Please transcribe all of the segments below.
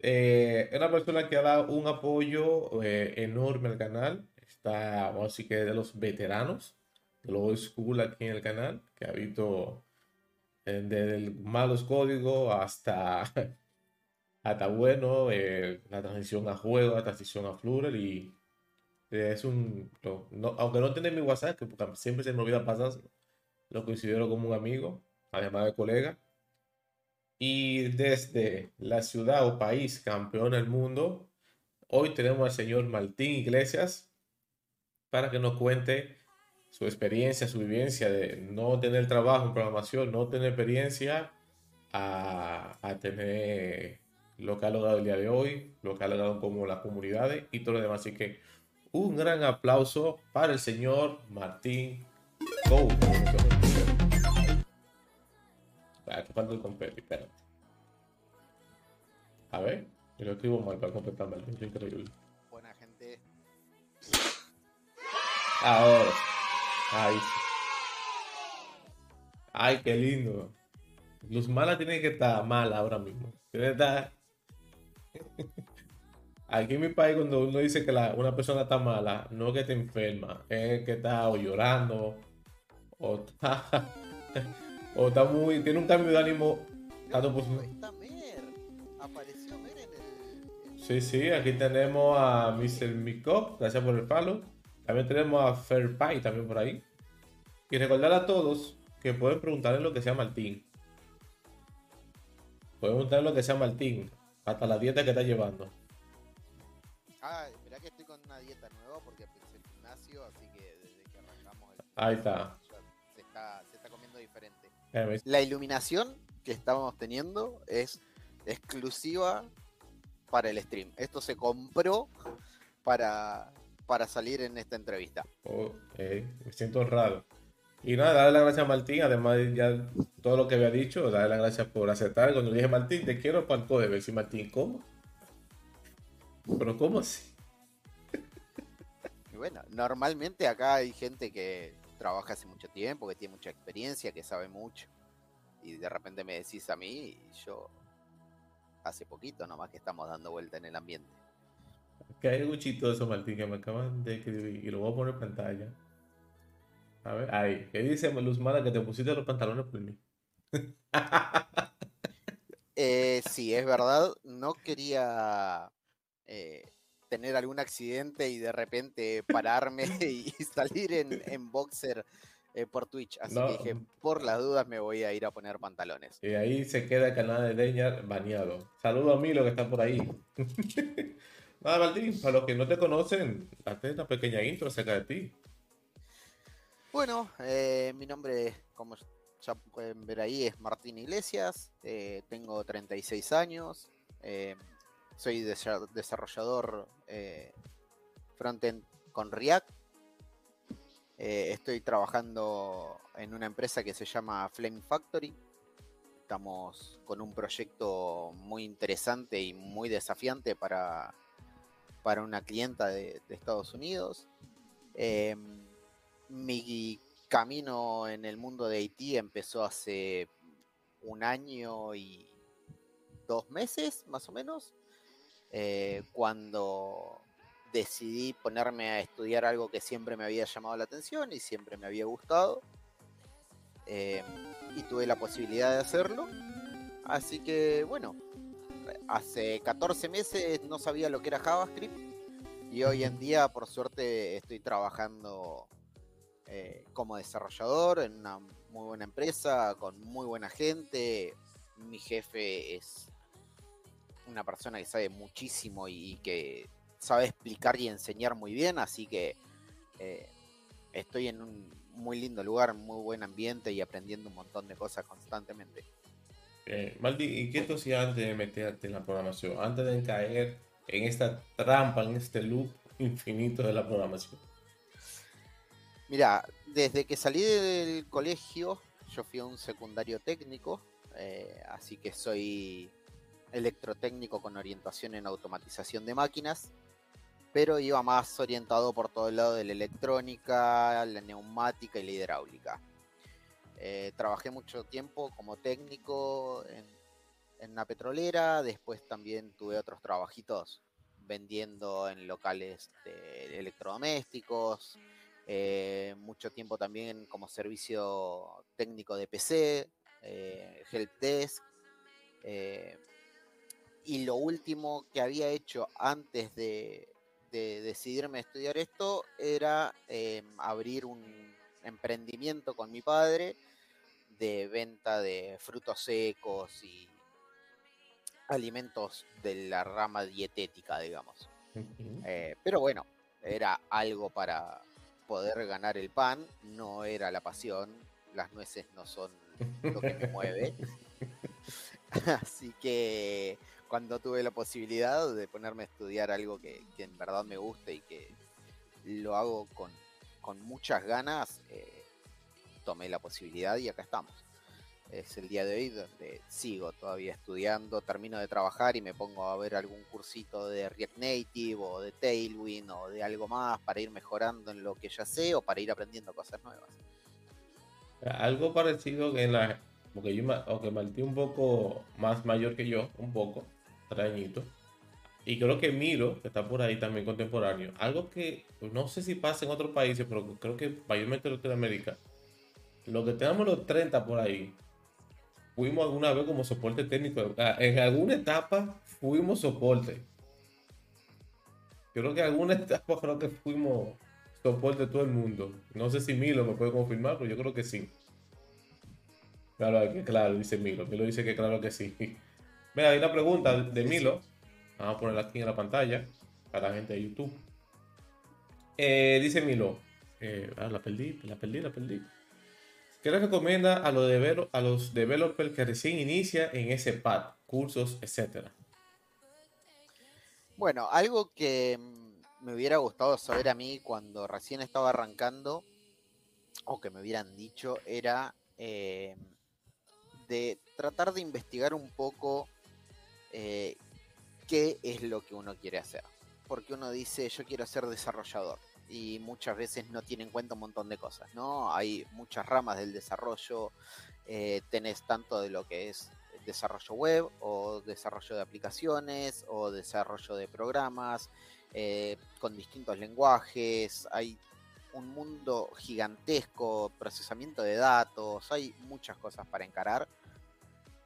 Eh, es una persona que ha dado un apoyo eh, enorme al canal. Está, vamos a decir que de los veteranos, de los school aquí en el canal, que ha visto eh, desde malos códigos hasta, hasta bueno, eh, la transición a juego, la transición a Flutter y eh, es un, no- no- aunque no tiene mi WhatsApp, que siempre se me olvida pasar, lo considero como un amigo, además de colega. Y desde la ciudad o país campeón del mundo, hoy tenemos al señor Martín Iglesias para que nos cuente su experiencia, su vivencia de no tener trabajo en programación, no tener experiencia, a, a tener lo que ha logrado el día de hoy, lo que ha logrado como las comunidades y todo lo demás. Así que un gran aplauso para el señor Martín Go. Que falta el confeti, espérate. A ver, yo lo escribo mal para completar mal, es increíble. Buena gente. Ahora. Ahí sí. Ay, qué lindo. Luz mala tiene que estar mala ahora mismo. Tiene que estar. Aquí en mi país, cuando uno dice que la- una persona está mala, no es que está enferma, es que está o llorando, o está, o está muy. tiene un cambio de ánimo. tanto positivo. está Mer. Apareció Mer en el. Sí, sí, aquí tenemos a Mr. Mikop, gracias por el follow. También tenemos a Fair Pie también por ahí. Y recordar a todos que pueden preguntarle lo que sea Martín. Pueden preguntarle lo que sea Martín, hasta la dieta que está llevando. Ah, mirá que estoy con una dieta nueva porque empecé el gimnasio, así que desde que arrancamos el Ahí está. La iluminación que estamos teniendo es exclusiva para el stream. Esto se compró para, para salir en esta entrevista. me siento honrado. Y nada, darle las gracias a Martín, además de ya todo lo que había dicho, darle las gracias por aceptar. Cuando le dije Martín, te quiero para el código, decir Martín, ¿cómo? Pero ¿cómo así? Y bueno, normalmente acá hay gente que trabaja hace mucho tiempo, que tiene mucha experiencia, que sabe mucho. Y de repente me decís a mí y yo hace poquito nomás que estamos dando vuelta en el ambiente. Que hay algo chistoso, Martín, que me acaban de escribir y lo voy a poner en pantalla. A ver, ahí. ¿Qué dice Luz que te pusiste los pantalones por mí? Eh, sí, es verdad, no quería eh, tener algún accidente y de repente pararme y salir en, en boxer eh, por Twitch. Así No. que dije, por las dudas me voy a ir a poner pantalones. Y ahí se queda el canal de Deñar baneado. Saludo a Milo que está por ahí. Nada, Martín, para los que no te conocen, hazte una pequeña intro acerca de ti. Bueno, eh, mi nombre, como ya pueden ver ahí, es Martín Iglesias. eh, tengo 36 años. Soy desa- desarrollador eh, frontend con React. eh, estoy trabajando en una empresa que se llama Flame Factory. Estamos con un proyecto muy interesante y muy desafiante para, para una clienta de, Estados Unidos. Em, mi camino en el mundo de Haití empezó hace un año y dos meses, más o menos, eh, cuando decidí ponerme a estudiar algo que siempre me había llamado la atención y siempre me había gustado. eh, y tuve la posibilidad de hacerlo. Así que, bueno, hace 14 meses no sabía lo que era JavaScript y hoy en día, por suerte, estoy trabajando eh, como desarrollador en una muy buena empresa, con muy buena gente. Mi jefe es una persona que sabe muchísimo y, que sabe explicar y enseñar muy bien, así que eh, estoy en un muy lindo lugar, muy buen ambiente y aprendiendo un montón de cosas constantemente. Eh, Martín, ¿y qué tú hacías antes de meterte en la programación? Antes de caer en esta trampa, en este loop infinito de la programación. Mira, desde que salí del colegio, yo fui a un secundario técnico, eh, así que soy electrotécnico con orientación en automatización de máquinas, pero iba más orientado por todo el lado de la electrónica, la neumática y la hidráulica. Eh, trabajé mucho tiempo como técnico en en una petrolera, después también tuve otros trabajitos vendiendo en locales de electrodomésticos, eh, mucho tiempo también como servicio técnico de PC, eh. Eh, y lo último que había hecho antes de, decidirme a estudiar esto era abrir un emprendimiento con mi padre de venta de frutos secos y alimentos de la rama dietética, digamos. pero bueno, era algo para, poder ganar el pan no era la pasión, las nueces no son lo que me mueve. Así que cuando tuve la posibilidad de ponerme a estudiar algo que, en verdad me guste y que lo hago con, muchas ganas, eh, tomé la posibilidad y acá estamos es el día de hoy donde sigo todavía estudiando, termino de trabajar y me pongo a ver algún cursito de React Native o de Tailwind o de algo más para ir mejorando en lo que ya sé o para ir aprendiendo cosas nuevas. Algo parecido que en la porque yo aunque Martí un poco más mayor que yo, un poco, trañito. Y creo que Miro, que está por ahí también contemporáneo, algo que no sé si pasa en otros países, pero creo que mayormente en Latinoamérica, lo que tenemos los 30 por ahí, fuimos alguna vez como soporte técnico. Ah, en alguna etapa fuimos soporte. Creo que alguna etapa creo que fuimos soporte todo el mundo. No sé si Milo me puede confirmar, pero yo creo que sí. Claro, claro, dice Milo. Milo dice que claro que sí. Mira, hay una pregunta de Milo. Vamos a ponerla aquí en la pantalla para la gente de YouTube. Eh, dice Milo. Eh, ah, la perdí, la perdí, la perdí. ¿Qué le recomienda a los, a los developers que recién inicia en ese pad, cursos, etcétera? Bueno, algo que mm, me hubiera gustado saber a mí cuando recién estaba arrancando, o que me hubieran dicho, era eh, de tratar de investigar un poco eh, qué es lo que uno quiere hacer. Porque uno dice, yo quiero ser desarrollador y muchas veces no tiene en cuenta un montón de cosas, ¿no? Hay muchas ramas del desarrollo, eh, tenés tanto de lo que es desarrollo web o desarrollo de aplicaciones o desarrollo de programas eh, con distintos lenguajes, hay un mundo gigantesco, procesamiento de datos, hay muchas cosas para encarar.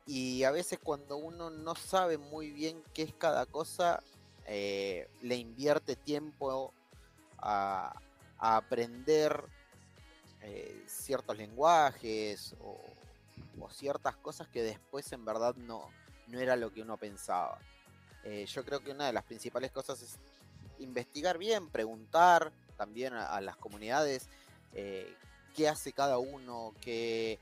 Y a veces cuando uno no sabe muy bien qué es cada cosa, eh, le invierte tiempo a, aprender eh, ciertos lenguajes o, ciertas cosas que después en verdad no, no era lo que uno pensaba. Eh, yo creo que una de las principales cosas es investigar bien, preguntar también a, las comunidades qué hace cada uno, qué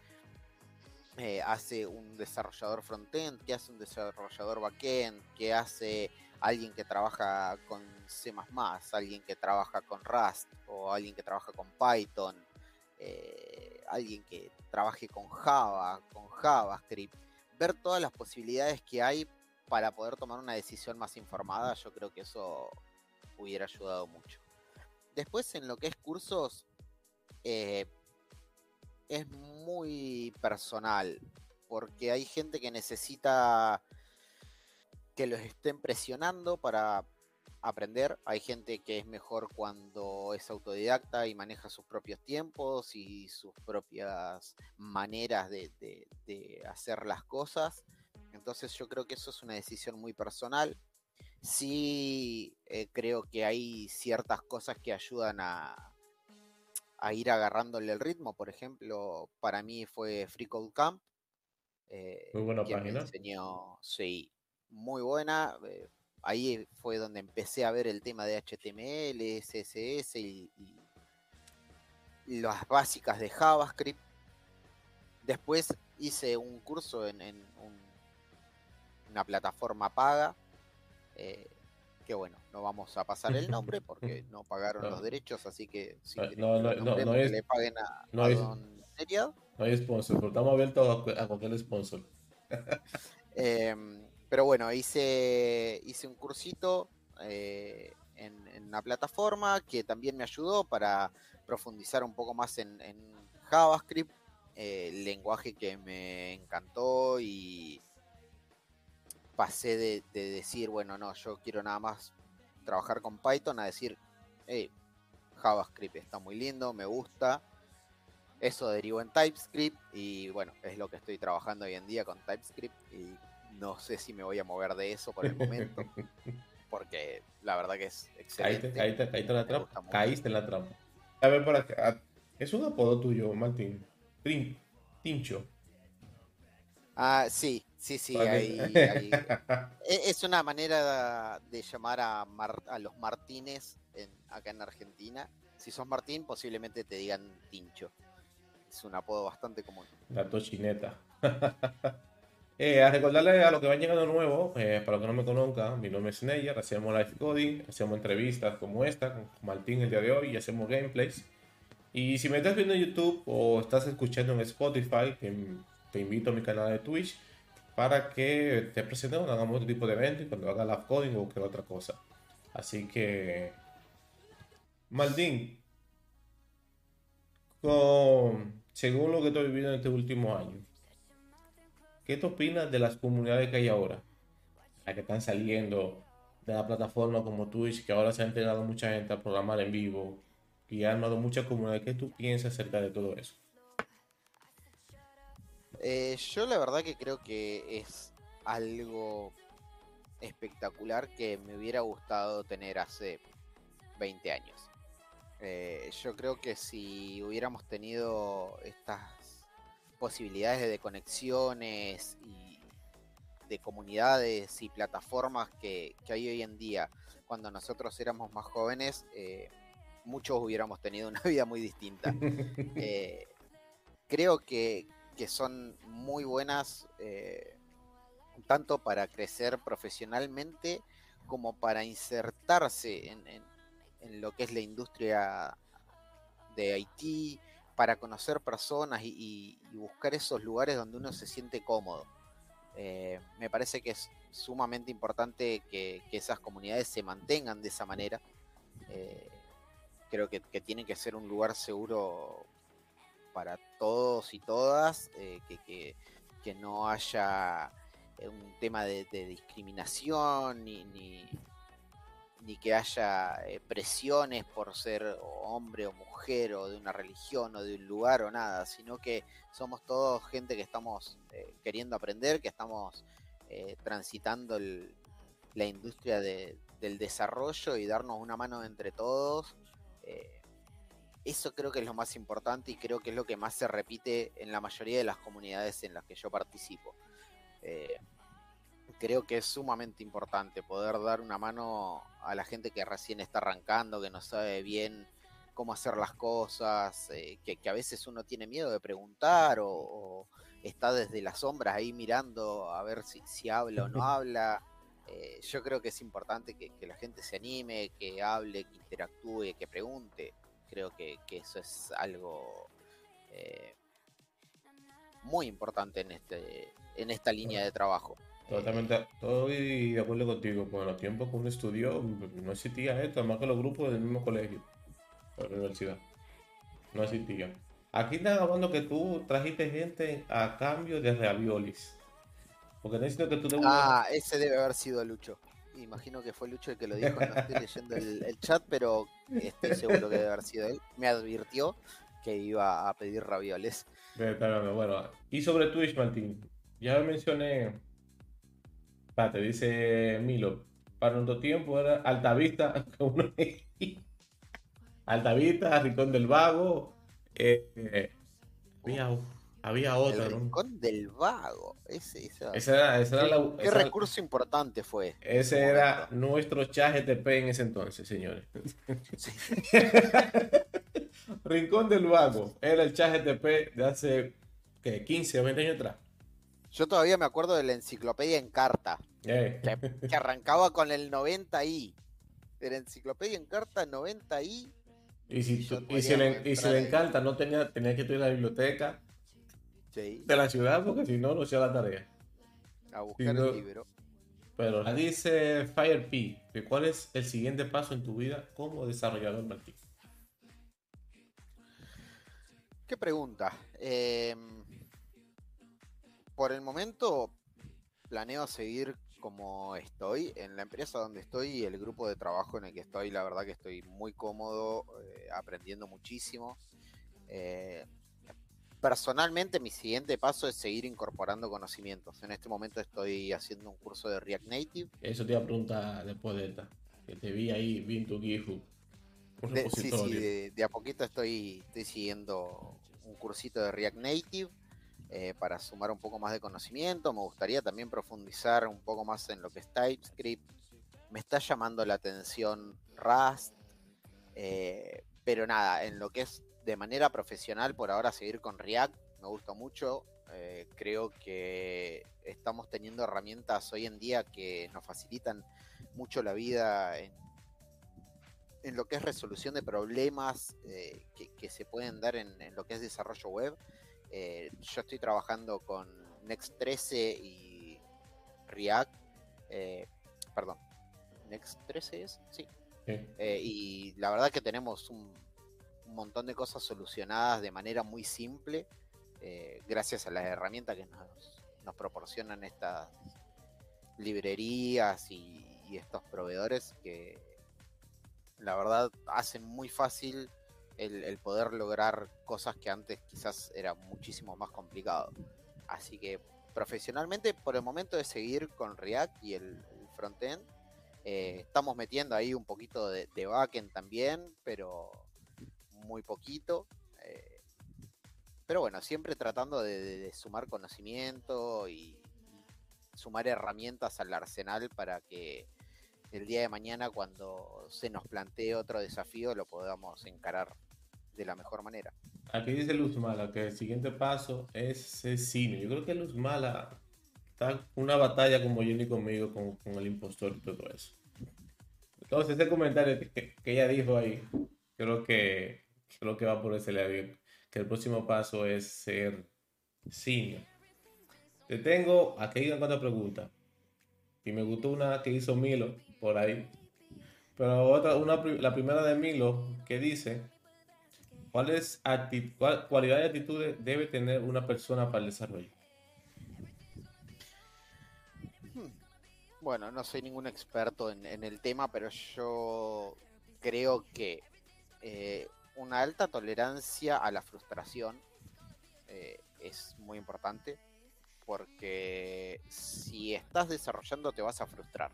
hace un desarrollador frontend, qué hace un desarrollador backend, qué hace alguien que trabaja con C++, alguien que trabaja con Rust o alguien que trabaja con Python, eh, alguien que trabaje con Java, con JavaScript, ver todas las posibilidades que hay para poder tomar una decisión más informada, yo creo que eso hubiera ayudado mucho. Después en lo que es cursos, eh, es muy personal, porque hay gente que necesita que los estén presionando para aprender. Hay gente que es mejor cuando es autodidacta y maneja sus propios tiempos y sus propias maneras de, hacer las cosas. Entonces yo creo que eso es una decisión muy personal. Sí eh, creo que hay ciertas cosas que ayudan a, a ir agarrándole el ritmo. Por ejemplo, para mí fue Free Code Camp. Eh, muy buena página. Me enseñó, sí, muy buena. Eh, ahí fue donde empecé a ver el tema de HTML, CSS y, las básicas de JavaScript. Después hice un curso en, una plataforma paga. Eh, que bueno, no vamos a pasar el nombre porque no pagaron los derechos, así que si no, no, no, no es, le paguen a, no Don No hay sponsor, pero estamos abiertos a, a cualquier sponsor. eh, pero bueno, hice, hice un cursito eh, en, una plataforma que también me ayudó para profundizar un poco más en, JavaScript, eh, el lenguaje que me encantó y, pasé de, decir, bueno, no, yo quiero nada más trabajar con Python a decir, hey, JavaScript está muy lindo, me gusta. Eso derivó en TypeScript y bueno, es lo que estoy trabajando hoy en día con TypeScript y no sé si me voy a mover de eso por el momento. porque la verdad que es excelente. Caíste, caíste, en la trampa. Caíste en la trampa. A ver, por acá. Es un apodo tuyo, Martín. Tincho. Ah, sí, sí, sí. E, es una manera de llamar a, a los Martínez acá en Argentina. Si sos Martín, posiblemente te digan Tincho. Es un apodo bastante común. La tochineta. eh, a recordarle a los que van llegando nuevo, eh, para los que no me conozcan, mi nombre es Neyer, hacemos live coding, hacemos entrevistas como esta, con Martín el día de hoy, y hacemos gameplays. Y si me estás viendo en YouTube o estás escuchando en Spotify, te, invito a mi canal de Twitch para que te presentemos, hagamos otro tipo de evento cuando haga live coding o cualquier otra cosa. Así que, con, según lo que estoy viviendo en este último año, ¿qué te opinas de las comunidades que hay ahora? Las que están saliendo de la plataforma como Twitch, que ahora se ha entregado mucha gente a programar en vivo y ha armado mucha comunidad. ¿Qué tú piensas acerca de todo eso? Eh, yo la verdad que creo que es algo espectacular que me hubiera gustado tener hace 20 años. Eh, yo creo que si hubiéramos tenido estas posibilidades de conexiones y de comunidades y plataformas que, hay hoy en día, cuando nosotros éramos más jóvenes, eh, muchos hubiéramos tenido una vida muy distinta. Eh, creo que, son muy buenas tanto para crecer profesionalmente como para insertarse en, lo que es la industria de Haití, para conocer personas y, buscar esos lugares donde uno se siente cómodo. Eh, me parece que es sumamente importante que, esas comunidades se mantengan de esa manera. Eh, creo que, tiene que ser un lugar seguro para todos y todas, eh, que, no haya un tema de, discriminación ni, ni que haya eh, presiones por ser hombre o mujer o de una religión o de un lugar o nada, sino que somos todos gente que estamos eh, queriendo aprender, que estamos eh, transitando la industria del desarrollo y darnos una mano entre todos. Eso creo que es lo más importante y creo que es lo que más se repite en la mayoría de las comunidades en las que yo participo creo que es sumamente importante poder dar una mano a la gente que recién está arrancando, que no sabe bien cómo hacer las cosas, eh, que, a veces uno tiene miedo de preguntar o, está desde las sombras ahí mirando a ver si, habla o no habla. Eh, yo creo que es importante que, la gente se anime, que hable, que interactúe, que pregunte. Creo que, eso es algo eh, muy importante en, este, en esta línea de trabajo. Totalmente, estoy de acuerdo contigo. Con los tiempos que uno estudió, no existía esto, más que los grupos del mismo colegio, de la universidad. No existía. Aquí están hablando que tú trajiste gente a cambio de raviolis. Porque necesito que tú te Ah, ese debe haber sido Lucho. Imagino que fue Lucho el que lo dijo. No estoy leyendo el, chat, pero estoy seguro que debe haber sido él. Me advirtió que iba a pedir ravioles. Bueno, y sobre Twitch, Martín. Ya mencioné te dice Milo, para nuestro tiempo era Altavista, Altavista, Rincón del Vago. Eh, había, había otra. Rincón del Vago. Ese, era, la, ¿Qué recurso importante fue? Ese era nuestro chat GTP en ese entonces, señores. Rincón del Vago era el chat GTP de hace 15 o 20 años atrás. Yo todavía me acuerdo de la enciclopedia en carta. Eh. Que, arrancaba con el 90i. De la enciclopedia en carta 90i. Y si, y si, le, y si le, encanta, no tenía, tenía que ir a la biblioteca de la ciudad porque si no, no hacía la tarea. A buscar el libro. Pero dice FireP, ¿cuál es el siguiente paso en tu vida como desarrollador Martín? ¿Qué pregunta? Eh, por el momento planeo seguir como estoy, en la empresa donde estoy y el grupo de trabajo en el que estoy, la verdad que estoy muy cómodo, eh, aprendiendo muchísimo. Eh, personalmente mi siguiente paso es seguir incorporando conocimientos. En este momento estoy haciendo un curso de React Native. Eso te iba a preguntar después de esta, que te vi ahí, vi en tu GitHub. De, sí, sí, de, a poquito estoy, estoy siguiendo un cursito de React Native eh, para sumar un poco más de conocimiento. Me gustaría también profundizar un poco más en lo que es TypeScript. Me está llamando la atención Rust. Eh, pero nada, en lo que es de manera profesional, por ahora seguir con React, me gusta mucho. Eh, creo que estamos teniendo herramientas hoy en día que nos facilitan mucho la vida en en lo que es resolución de problemas eh, que, se pueden dar en, lo que es desarrollo web. Eh, yo estoy trabajando con Next 13 y React. Perdón, Next 13 es, sí. y la verdad que tenemos un, montón de cosas solucionadas de manera muy simple, gracias a las herramientas que nos, proporcionan estas librerías y estos proveedores que la verdad hacen muy fácil el, poder lograr cosas que antes quizás era muchísimo más complicado. Así que profesionalmente por el momento de seguir con React y el, frontend. Eh, estamos metiendo ahí un poquito de, backend también, pero muy poquito. Eh, pero bueno, siempre tratando de, sumar conocimiento y sumar herramientas al arsenal para que el día de mañana cuando se nos plantee otro desafío lo podamos encarar de la mejor manera. Aquí dice Luz Mala que el siguiente paso es cine. Yo creo que Luz Mala está una batalla como yo conmigo, con, el impostor y todo eso. Entonces ese comentario que, ella dijo ahí, creo que, creo que va por ese lado, que el próximo paso es ser cine. Te tengo aquí una pregunta. Y me gustó una que hizo Milo por ahí. Pero otra, una, la primera de Milo que dice, ¿cuáles cuál, cualidades y actitudes debe tener una persona para el desarrollo? Bueno, no soy ningún experto en, el tema, pero yo creo que eh, una alta tolerancia a la frustración eh, es muy importante porque si estás desarrollando te vas a frustrar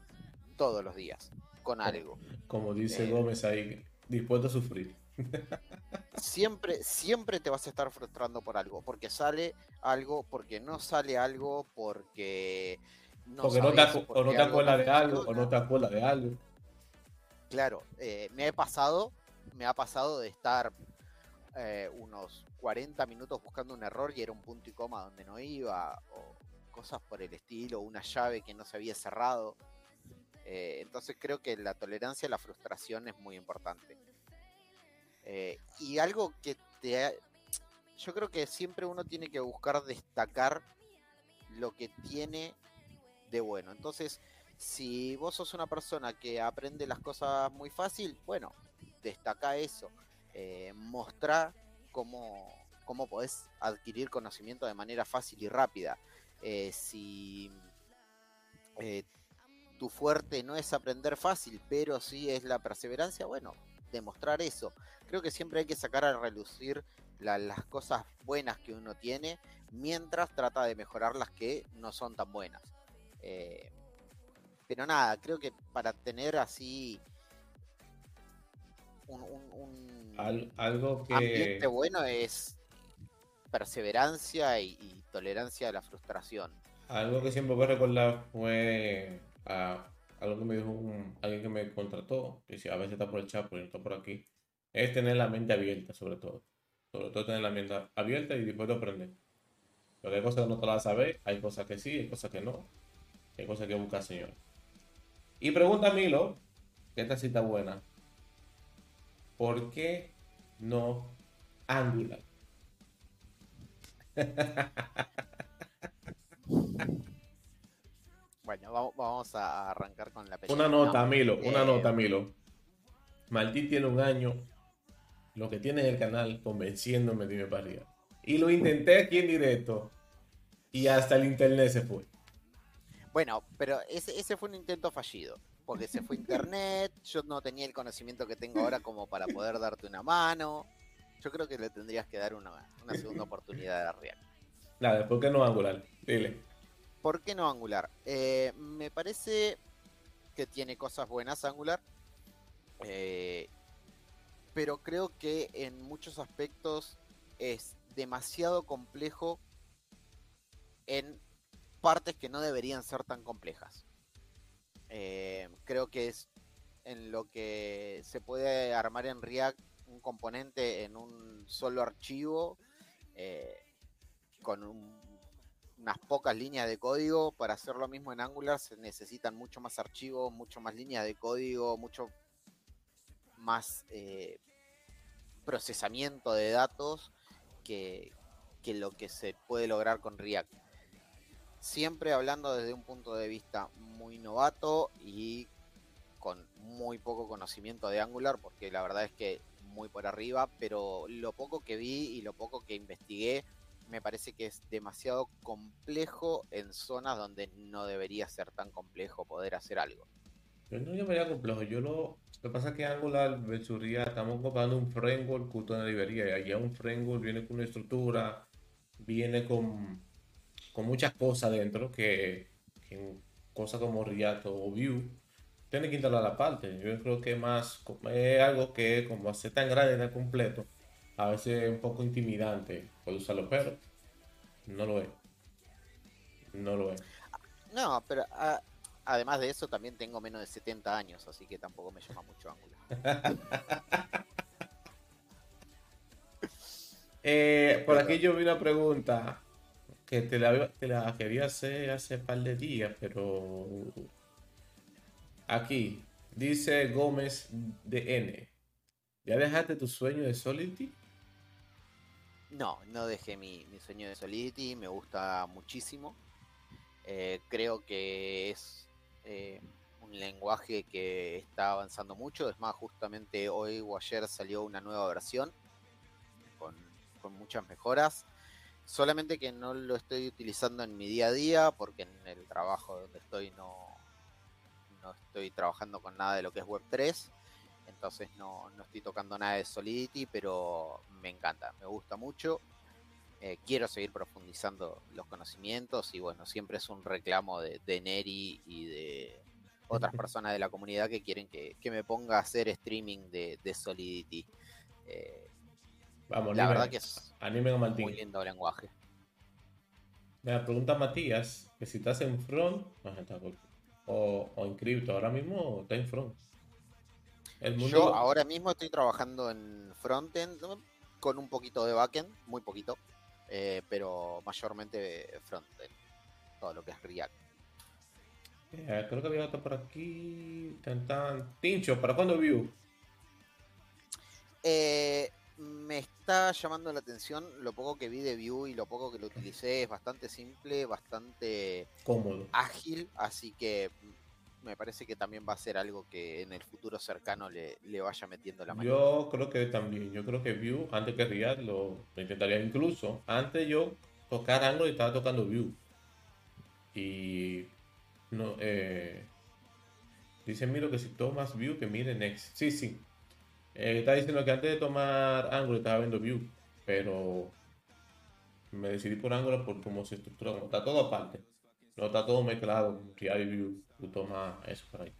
todos los días con algo. Como dice eh, Gómez ahí, dispuesto a sufrir. siempre, siempre te vas a estar frustrando por algo, porque sale algo, porque no sale algo, porque no, porque no te, o no te acuerdas de algo, o no te acuerdas de algo. Claro, eh, me he pasado, me ha pasado de estar eh, unos 40 minutos buscando un error y era un punto y coma donde no iba, o cosas por el estilo, una llave que no se había cerrado. Eh, entonces creo que la tolerancia a la frustración es muy importante. Eh, y algo que te... Yo creo que siempre uno tiene que buscar destacar lo que tiene de bueno. Entonces, si vos sos una persona que aprende las cosas muy fácil, bueno, destaca eso. Eh, mostrar cómo, cómo podés adquirir conocimiento de manera fácil y rápida. Eh, si eh, tu fuerte no es aprender fácil, pero sí es la perseverancia, bueno, demostrar eso. Creo que siempre hay que sacar a relucir las cosas buenas que uno tiene, mientras trata de mejorar las que no son tan buenas. pero nada, creo que para tener así un, algo que... ambiente bueno es perseverancia y, tolerancia a la frustración. Algo que siempre voy a recordar fue a, algo que me dijo alguien que me contrató, que si a veces está por el chat, pero está por aquí, es tener la mente abierta sobre todo. Sobre todo tener la mente abierta y dispuesto a aprender. Porque hay cosas que no te las sabes, hay cosas que sí, hay cosas que no. Hay cosas que busca Señor. Y pregunta a Milo, que esta cita buena. ¿Por qué no Angular? Bueno, vamos a arrancar con la película. Una nota, Milo, una eh, nota, Milo. Maldito tiene un año, lo que tiene en el canal, convenciéndome de mi para Y lo intenté aquí en directo y hasta el internet se fue. Bueno, pero ese, ese fue un intento fallido, porque se fue internet, yo no tenía el conocimiento que tengo ahora como para poder darte una mano. Yo creo que le tendrías que dar una, una segunda oportunidad a React. Nada, ¿por qué no Angular? Dile. ¿Por qué no Angular? Eh, me parece que tiene cosas buenas Angular, eh, pero creo que en muchos aspectos es demasiado complejo en partes que no deberían ser tan complejas. Eh, creo que es en lo que se puede armar en React un componente en un solo archivo eh, con unas pocas líneas de código. Para hacer lo mismo en Angular se necesitan mucho más archivos, mucho más líneas de código, mucho más eh, procesamiento de datos que, que lo que se puede lograr con React siempre hablando desde un punto de vista muy novato y con muy poco conocimiento de Angular, porque la verdad es que muy por arriba, pero lo poco que vi y lo poco que investigué me parece que es demasiado complejo en zonas donde no debería ser tan complejo poder hacer algo. Yo no llamaría complejo, yo lo, lo que pasa es que Angular, Venturía, estamos comprando un framework en la librería, y allá un framework viene con una estructura, viene con con muchas cosas dentro que, cosas como React o Vue tiene que instalar la parte. Yo creo que más es algo que como hace tan grande tan completo, a veces es un poco intimidante puede usarlo, pero no lo es. No lo es. No, pero ah, además de eso también tengo menos de 70 años, así que tampoco me llama mucho ángulo. Eh, por aquí yo vi una pregunta que te la, te la quería hacer hace un par de días, pero aquí dice Gómez de N. ¿Ya dejaste tu sueño de Solidity? No, no dejé mi, sueño de Solidity, me gusta muchísimo. Eh, creo que es eh, un lenguaje que está avanzando mucho. Es más, justamente hoy o ayer salió una nueva versión con, con muchas mejoras. Solamente que no lo estoy utilizando en mi día a día porque en el trabajo donde estoy no, no estoy trabajando con nada de lo que es Web3. Entonces no, estoy tocando nada de Solidity, pero me encanta, me gusta mucho. Eh, quiero seguir profundizando los conocimientos y bueno, siempre es un reclamo de, Neri y de otras personas de la comunidad que quieren que, me ponga a hacer streaming de, Solidity. Eh, Vamos, la verdad que es muy lindo lenguaje. Me pregunta Matías que si estás en front o, o en cripto. Ahora mismo está en front. Yo ahora mismo estoy trabajando en frontend con un poquito de backend, muy poquito, eh, pero mayormente frontend, todo lo que es React. Eh, creo que había otro por aquí. Tan, Tincho, ¿para cuándo View? Eh, me está llamando la atención lo poco que vi de Vue y lo poco que lo utilicé. Es bastante simple, bastante cómodo, ágil, así que me parece que también va a ser algo que en el futuro cercano le, vaya metiendo la mano. Yo creo que también, yo creo que Vue, antes que React, lo, intentaría incluso. Antes yo tocar Angular y estaba tocando Vue. Y no, eh, dice Miro que si tomas Vue, que mire Next. Sí, sí, eh, diciendo que antes de tomar Angular estaba viendo Vue, pero me decidí por Angular por cómo se estructura, está todo aparte. No está todo mezclado, que hay Vue, tú tomas eso por ahí.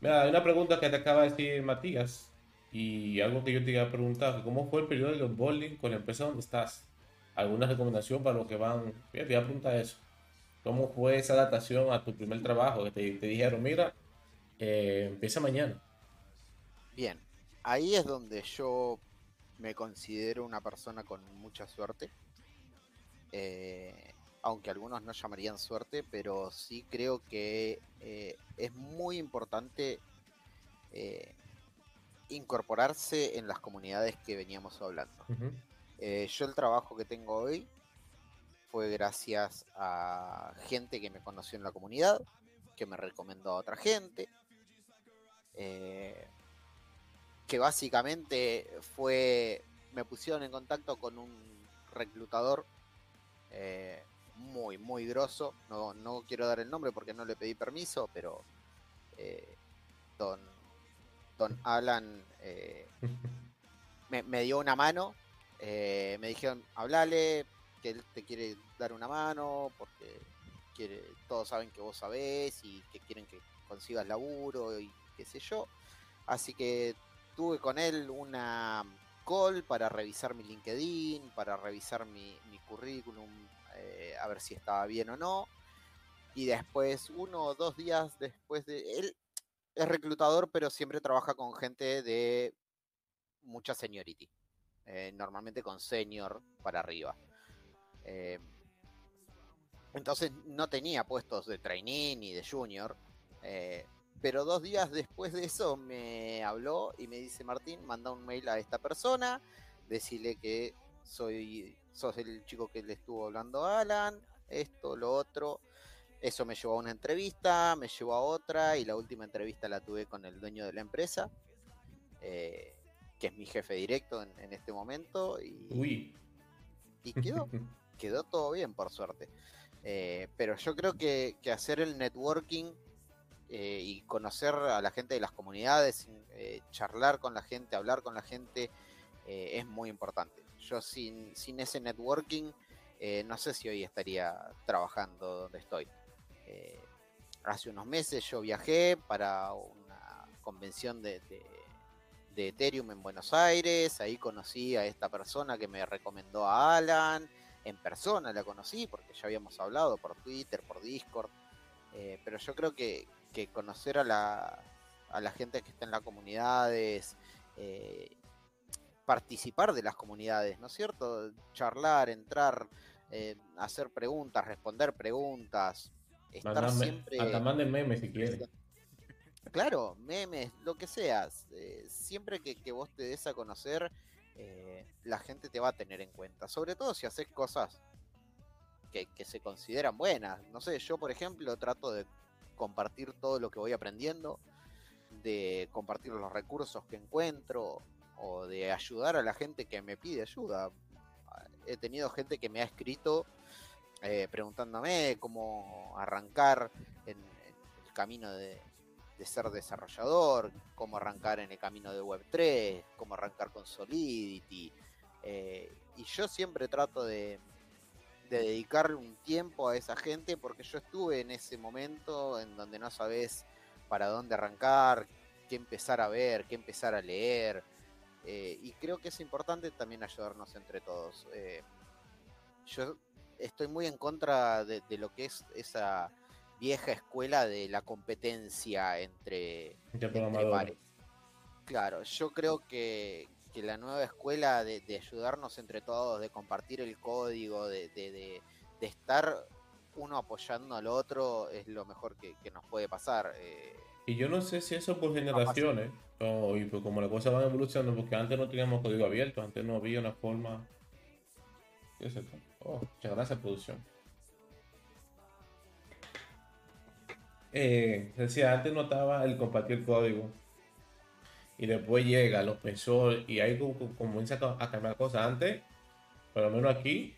Mira, hay una pregunta que te acaba de decir Matías y algo que yo te iba a preguntar, ¿cómo fue el periodo de onboarding con la empresa donde estás? ¿Alguna recomendación para los que van? Mira, te iba a preguntar eso. ¿Cómo fue esa adaptación a tu primer trabajo? Que te, dijeron, mira, eh, empieza mañana. Bien, ahí es donde yo me considero una persona con mucha suerte. Eh, aunque algunos no llamarían suerte, pero sí creo que eh, es muy importante eh, incorporarse en las comunidades que veníamos hablando. yo el trabajo que tengo hoy fue gracias a gente que me conoció en la comunidad, que me recomendó a otra gente que básicamente fue, me pusieron en contacto con un reclutador eh, muy, muy grosso. No, no quiero dar el nombre porque no le pedí permiso, pero eh, don, don Alan eh, me, dio una mano. Me dijeron, hablale, que él te quiere dar una mano, porque quiere, todos saben que vos sabés y que quieren que consigas laburo y qué sé yo. Así que tuve con él una call para revisar mi LinkedIn, para revisar mi, currículum, eh, a ver si estaba bien o no. Y después, uno o dos días después de... Él es reclutador, pero siempre trabaja con gente de mucha seniority. Eh, normalmente con senior para arriba. Eh, entonces no tenía puestos de trainee ni de junior. Pero dos días después de eso me habló y me dice, Martín, manda un mail a esta persona, decirle que soy sos el chico que le estuvo hablando a Alan, esto, lo otro. Eso me llevó a una entrevista, me llevó a otra y la última entrevista la tuve con el dueño de la empresa, eh, que es mi jefe directo en, este momento. Y, Uy. y quedó, quedó todo bien, por suerte. Eh, pero yo creo que, hacer el networking eh, y conocer a la gente de las comunidades, charlar con la gente, hablar con la gente, es muy importante. Yo sin, sin ese networking, eh, no sé si hoy estaría trabajando donde estoy. Eh, hace unos meses yo viajé para una convención de, de, Ethereum en Buenos Aires, ahí conocí a esta persona que me recomendó a Alan, en persona la conocí porque ya habíamos hablado por Twitter, por Discord, eh, pero yo creo que, que conocer a la, a la gente que está en las comunidades participar de las comunidades, ¿no es cierto? Charlar, entrar, eh, hacer preguntas, responder preguntas, estar siempre... Hasta manden memes si quieren. Claro, memes, lo que seas. Eh, siempre que, vos te des a conocer, eh, la gente te va a tener en cuenta. Sobre todo si haces cosas que, que, se consideran buenas. No sé, yo por ejemplo trato de compartir todo lo que voy aprendiendo, de compartir los recursos que encuentro, o de ayudar a la gente que me pide ayuda. He tenido gente que me ha escrito eh, preguntándome cómo arrancar en, el camino de, ser desarrollador, cómo arrancar en el camino de Web3, cómo arrancar con Solidity. Eh, y yo siempre trato de, de dedicarle un tiempo a esa gente porque yo estuve en ese momento en donde no sabes para dónde arrancar, qué empezar a ver, qué empezar a leer. Eh, y creo que es importante también ayudarnos entre todos. Eh, yo estoy muy en contra de, lo que es esa vieja escuela de la competencia entre, entre Claro, yo creo que, la nueva escuela de, ayudarnos entre todos, de compartir el código, de, estar uno apoyando al otro, es lo mejor que, nos puede pasar. Eh, y yo no sé si eso por generaciones, o, y pues como las cosas van evolucionando, porque antes no teníamos código abierto, antes no había una forma. ¿Qué es esto? Oh, muchas gracias, producción. Eh, decía, antes no estaba el compartir código. Y después llega los pensó y ahí comienza a cambiar cosas. Antes, por lo menos aquí,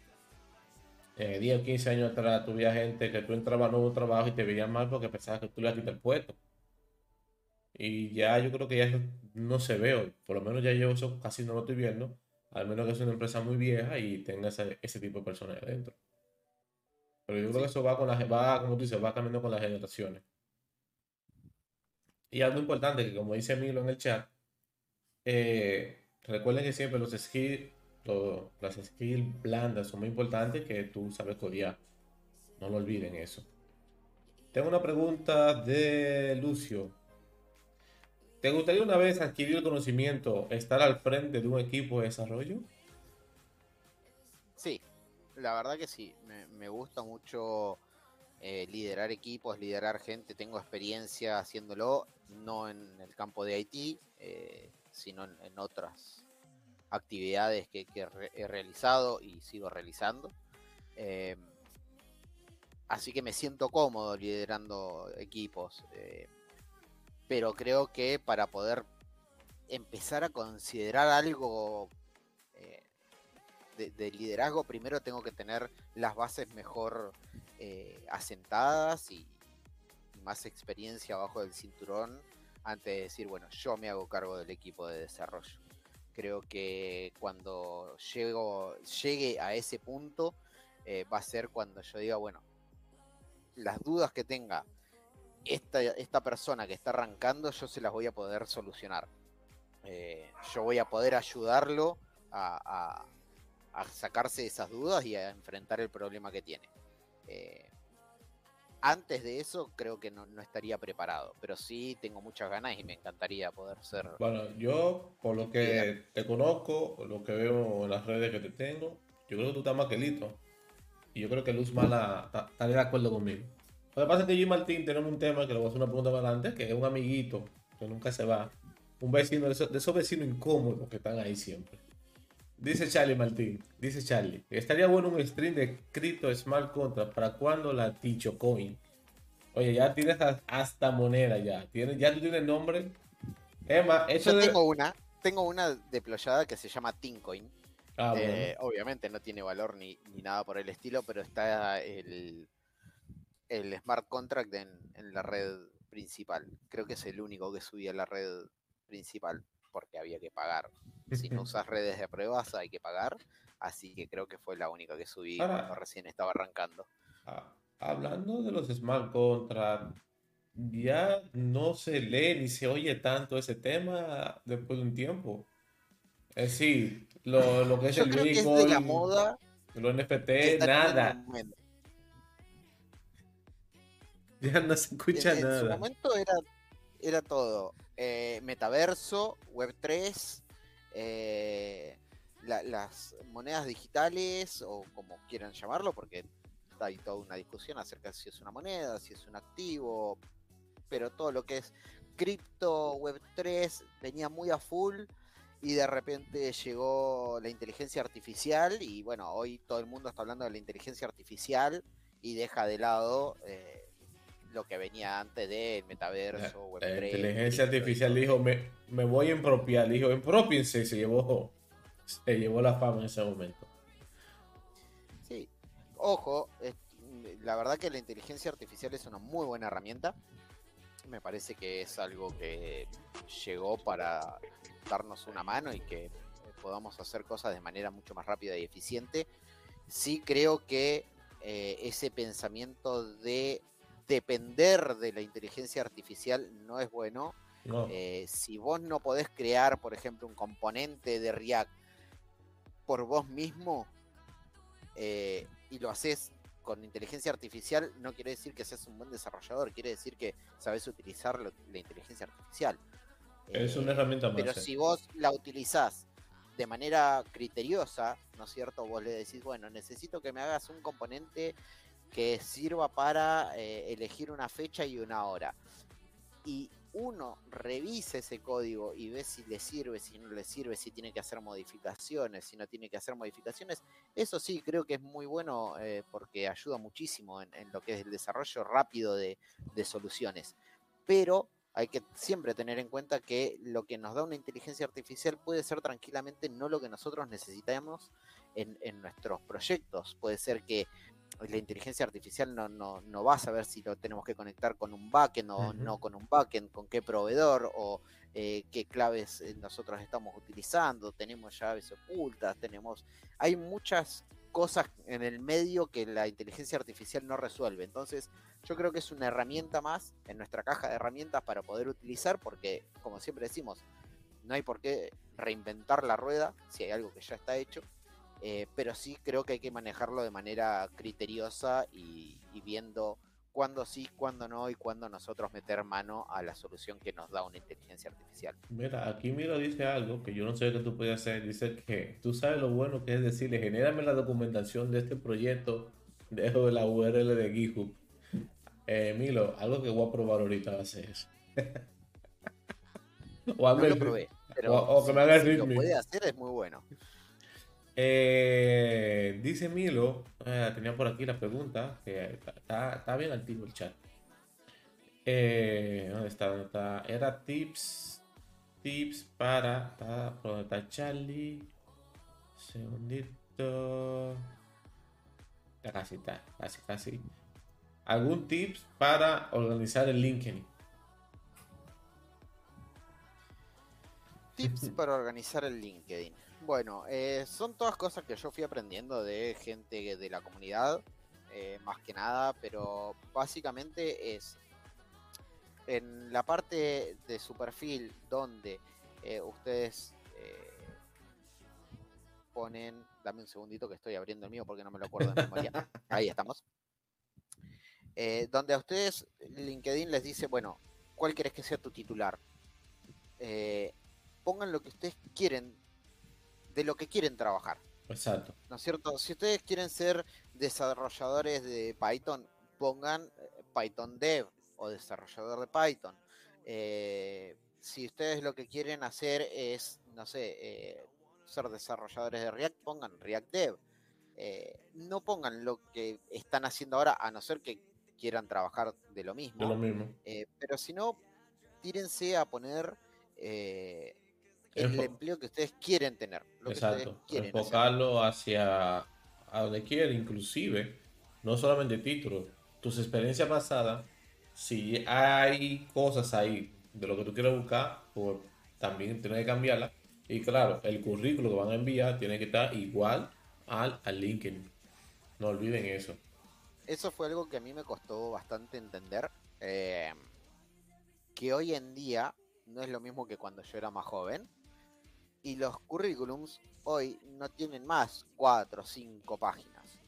eh, 10 o 15 años atrás, tuviera gente que tú entrabas a nuevo trabajo y te veían mal porque pensabas que tú le quitar el puesto. Y ya yo creo que ya no se ve, por lo menos ya yo eso casi no lo estoy viendo, al menos que es una empresa muy vieja y tenga ese, tipo de personas adentro. Pero yo creo que eso va con las, va, como tú dices, va cambiando con las generaciones. Y algo importante que como dice Milo en el chat, eh, recuerden que siempre los skills, las skills blandas son muy importantes que tú sabes codear. No lo olviden eso. Tengo una pregunta de Lucio. ¿Te gustaría una vez adquirir el conocimiento, estar al frente de un equipo de desarrollo? Sí, la verdad que sí. Me, gusta mucho eh, liderar equipos, liderar gente. Tengo experiencia haciéndolo, no en el campo de IT, eh, sino en, otras actividades que, he realizado y sigo realizando. Eh, así que me siento cómodo liderando equipos pero creo que para poder empezar a considerar algo eh, de, liderazgo, primero tengo que tener las bases mejor eh, asentadas y, más experiencia abajo del cinturón antes de decir, bueno, yo me hago cargo del equipo de desarrollo. Creo que cuando llego, llegue a ese punto, eh, va a ser cuando yo diga, bueno, las dudas que tenga esta, esta persona que está arrancando, yo se las voy a poder solucionar. Eh, yo voy a poder ayudarlo a, sacarse esas dudas y a enfrentar el problema que tiene. Eh, antes de eso creo que no, estaría preparado, pero sí tengo muchas ganas y me encantaría poder ser... Bueno, yo por lo que te conozco, lo que veo en las redes que te tengo, yo creo que tú estás más que listo. Y yo creo que Luz Mala está de acuerdo conmigo. Lo que pasa es que yo y Martín tenemos un tema que le voy a hacer una pregunta más adelante, que es un amiguito que nunca se va. Un vecino de esos, vecinos incómodos que están ahí siempre. Dice Charlie Martín, dice Charlie, estaría bueno un stream de Crypto Smart Contract para cuando la Ticho Coin. Oye, ya tienes hasta moneda ya. ¿Tienes, ya tú tienes nombre. Emma, eso Yo tengo una, tengo una deployada que se llama Tincoin. Ah, eh, obviamente no tiene valor ni, ni, nada por el estilo, pero está el, el smart contract en, la red principal. Creo que es el único que subía a la red principal porque había que pagar. Si no usas redes de pruebas hay que pagar. Así que creo que fue la única que subí cuando recién estaba arrancando. Ah, hablando de los smart contracts, ya no se lee ni se oye tanto ese tema después de un tiempo. Es decir, lo, que es el Bitcoin, la moda, los NFT, nada. Ya no se escucha nada. En su momento era, era todo. Eh, metaverso, Web3, eh, las monedas digitales, o como quieran llamarlo, porque hay toda una discusión acerca de si es una moneda, si es un activo, pero todo lo que es cripto, Web3, venía muy a full y de repente llegó la inteligencia artificial y bueno, hoy todo el mundo está hablando de la inteligencia artificial y deja de lado eh, lo que venía antes del metaverso. Web la inteligencia artificial dijo, me, me voy a impropiar, dijo, empropiense y se llevó, se llevó la fama en ese momento. Sí, ojo, la verdad que la inteligencia artificial es una muy buena herramienta. Me parece que es algo que llegó para darnos una mano y que podamos hacer cosas de manera mucho más rápida y eficiente. Sí creo que eh, ese pensamiento de depender de la inteligencia artificial no es bueno. Eh, si vos no podés crear, por ejemplo, un componente de React por vos mismo eh, y lo haces con inteligencia artificial, no quiere decir que seas un buen desarrollador, quiere decir que sabes utilizar la inteligencia artificial. Es una herramienta más. Pero si vos la utilizás de manera criteriosa, ¿no es cierto? Vos le decís, bueno, necesito que me hagas un componente que sirva para eh, elegir una fecha y una hora. Y uno revise ese código y ve si le sirve, si no le sirve, si tiene que hacer modificaciones, si no tiene que hacer modificaciones. Eso sí, creo que es muy bueno eh, porque ayuda muchísimo en, lo que es el desarrollo rápido de, soluciones. Pero hay que siempre tener en cuenta que lo que nos da una inteligencia artificial puede ser tranquilamente no lo que nosotros necesitamos en, en nuestros proyectos. Puede ser que la inteligencia artificial no, no, no, va a saber si lo tenemos que conectar con un backend o no con un backend, con qué proveedor o eh, qué claves eh, nosotros estamos utilizando, tenemos llaves ocultas, tenemos... Hay muchas cosas en el medio que la inteligencia artificial no resuelve. Entonces, yo creo que es una herramienta más en nuestra caja de herramientas para poder utilizar, porque, como siempre decimos, no hay por qué reinventar la rueda si hay algo que ya está hecho. Eh, pero sí creo que hay que manejarlo de manera criteriosa y, viendo cuándo sí, cuándo no y cuándo nosotros meter mano a la solución que nos da una inteligencia artificial. Mira, aquí Miro dice algo que yo no sé qué tú puedes hacer. Dice que tú sabes lo bueno que es decirle, genérame la documentación de este proyecto, dejo de la URL de GitHub. Eh, Milo, algo que voy a probar ahorita va a ser eso. o, no lo probé, pero o, que me haga si lo puede hacer es muy bueno. Eh, dice Milo, eh, tenía por aquí la pregunta, que está, bien activo el chat. Eh, ¿dónde, está, Era tips, tips para, ¿dónde está Charlie? Segundito. Ya casi está, casi, casi. ¿Algún tips para organizar el LinkedIn? Tips para organizar el LinkedIn. Bueno, eh, son todas cosas que yo fui aprendiendo de gente de la comunidad, eh, más que nada, pero básicamente es en la parte de su perfil donde eh, ustedes ponen, dame un segundito que estoy abriendo el mío porque no me lo acuerdo de memoria. Ahí estamos. donde a ustedes LinkedIn les dice, bueno, ¿cuál querés que sea tu titular? pongan lo que ustedes quieren de lo que quieren trabajar. Exacto. ¿No es cierto? Si ustedes quieren ser desarrolladores de Python, pongan eh, Python Dev o desarrollador de Python. Eh, si ustedes lo que quieren hacer es, no sé, eh, ser desarrolladores de React, pongan React Dev. no pongan lo que están haciendo ahora, a no ser que quieran trabajar de lo mismo. De lo mismo. pero si no, tírense a poner el empleo que ustedes quieren tener. Exacto. Enfocarlo hacia a donde quieren, inclusive, no solamente títulos, tus experiencias pasadas, si hay cosas ahí de lo que tú quieres buscar, pues también tienes que cambiarla. Y claro, el currículo que van a enviar tiene que estar igual al, al LinkedIn. No olviden eso. Eso fue algo que a mí me costó bastante entender. Eh, que hoy en día no es lo mismo que cuando yo era más joven y los currículums hoy no tienen más cuatro o cinco páginas.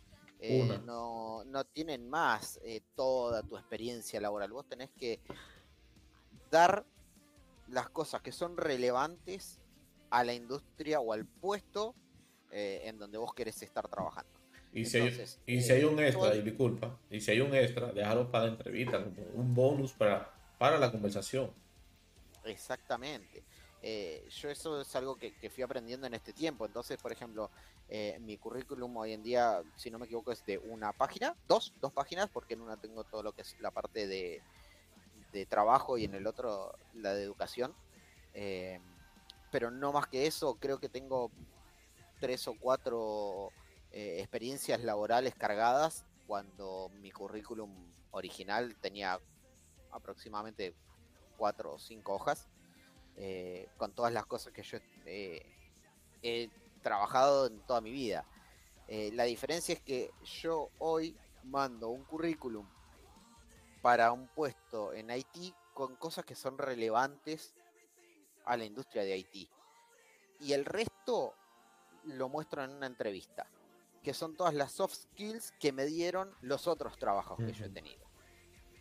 Eh, no, no, tienen más eh, toda tu experiencia laboral. Vos tenés que dar las cosas que son relevantes a la industria o al puesto eh, en donde vos querés estar trabajando. Y, si, hay, y si hay un extra, y disculpa, y si hay un extra, déjalo para la entrevista, como un bonus para, para la conversación. Exactamente. Eh, yo eso es algo que, fui aprendiendo en este tiempo. Entonces, por ejemplo, eh, mi currículum hoy en día, si no me equivoco, es de una página, dos, dos páginas, porque en una tengo todo lo que es la parte de, trabajo y en el otro la de educación. Eh, pero no más que eso, creo que tengo tres o cuatro experiencias laborales cargadas cuando mi currículum original tenía aproximadamente cuatro o cinco hojas. Eh, con todas las cosas que yo eh, he trabajado en toda mi vida. Eh, la diferencia es que yo hoy mando un currículum para un puesto en Haití con cosas que son relevantes a la industria de Haití. Y el resto lo muestro en una entrevista, que son todas las soft skills que me dieron los otros trabajos que yo he tenido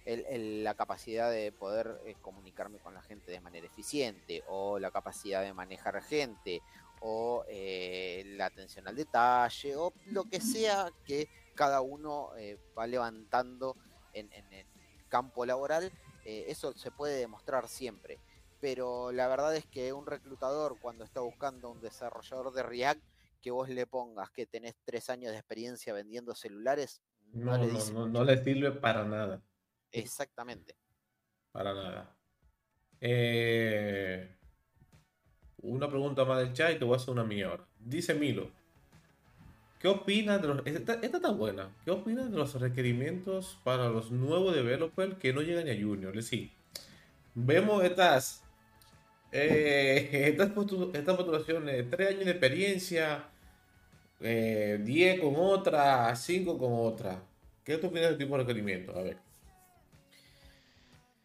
la capacidad de poder eh, comunicarme con la gente de manera eficiente, o la capacidad de manejar gente, o eh, la atención al detalle, o lo que sea que cada uno eh, va levantando en, el campo laboral, eso se puede demostrar siempre. Pero la verdad es que un reclutador cuando está buscando un desarrollador de React, que vos le pongas que tenés tres años de experiencia vendiendo celulares, no, le, no le sirve para nada. Exactamente. Para nada. Eh, una pregunta más del chat y te voy a hacer una mía ahora. Dice Milo. ¿Qué opinas de los... Esta, está buena. ¿Qué opinas de los requerimientos para los nuevos developers que no llegan a Junior? Es decir, vemos estas... Eh, estas, postulaciones, tres años de experiencia, eh, 10 con otra, 5 con otra. ¿Qué opinas del tipo de requerimiento? A ver.